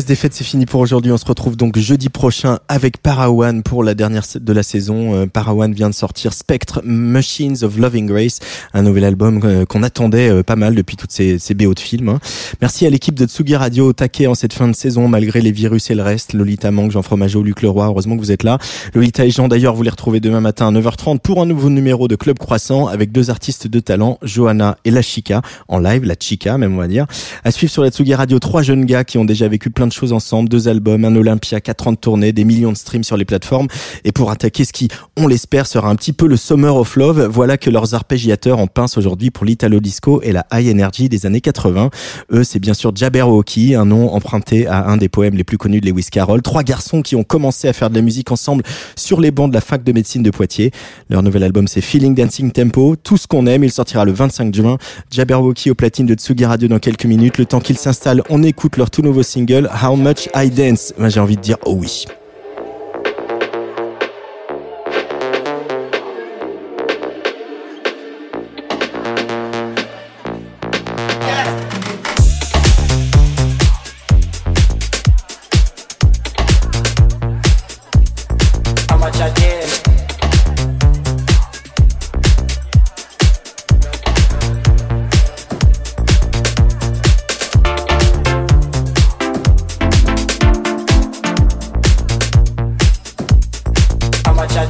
Place des fêtes, c'est fini pour aujourd'hui. On se retrouve donc jeudi prochain avec Parawan pour la dernière de la saison. Euh, Parawan vient de sortir Spectre Machines of Loving Grace, un nouvel album euh, qu'on attendait euh, pas mal depuis toutes ces, BO de films. hein. Merci à l'équipe de Tsugi Radio au taquet en cette fin de saison malgré les virus et le reste. Lolita Manque, Jean Fromageau, Luc Leroy, heureusement que vous êtes là. Lolita et Jean d'ailleurs, vous les retrouvez demain matin à 9h30 pour un nouveau numéro de Club Croissant avec deux artistes de talent, Johanna et La Chica, en live, La Chica même on va dire. À suivre sur la Tsugi Radio, trois jeunes gars qui ont déjà vécu plein de choses ensemble, deux albums, un Olympia, quatre ans de tournée, des millions de streams sur les plateformes. Et pour attaquer ce qui, on l'espère, sera un petit peu le Summer of Love, voilà que leurs arpégiateurs en pince aujourd'hui pour l'Italo Disco et la High Energy des années 80. Eux, c'est bien sûr Jabberwocky, un nom emprunté à un des poèmes les plus connus de Lewis Carroll. Trois garçons qui ont commencé à faire de la musique ensemble sur les bancs de la fac de médecine de Poitiers. Leur nouvel album, c'est Feeling Dancing Tempo. Tout ce qu'on aime, il sortira le 25 juin. Jabberwocky au platine de Tsugi Radio dans quelques minutes. Le temps qu'ils s'installent, on écoute leur tout nouveau single, How Much I Dance. J'ai envie de dire, oh oui.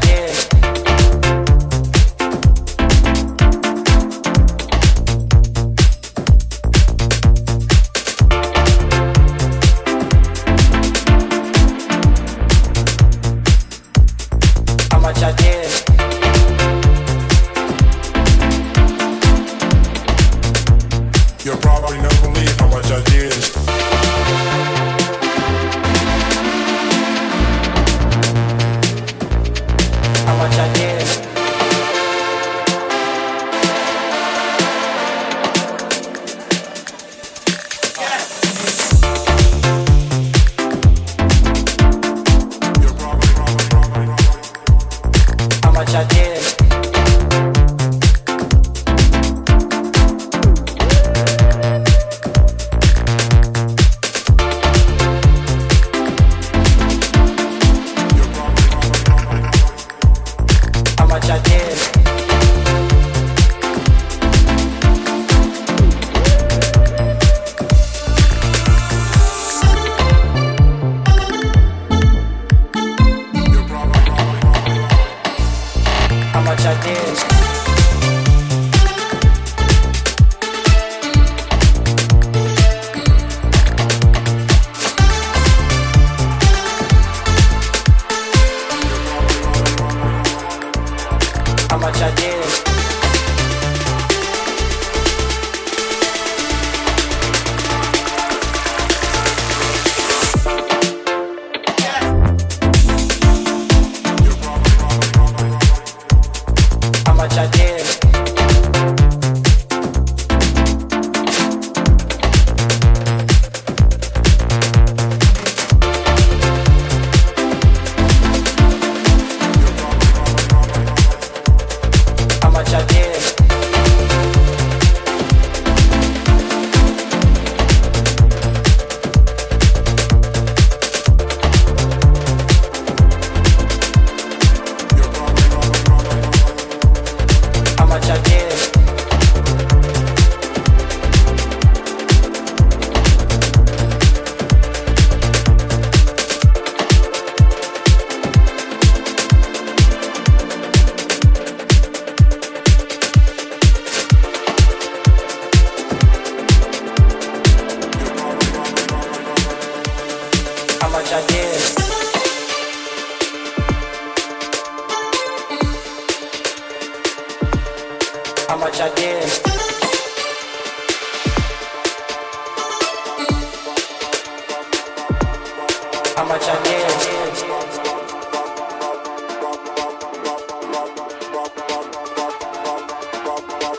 Yeah.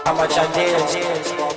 How much I did.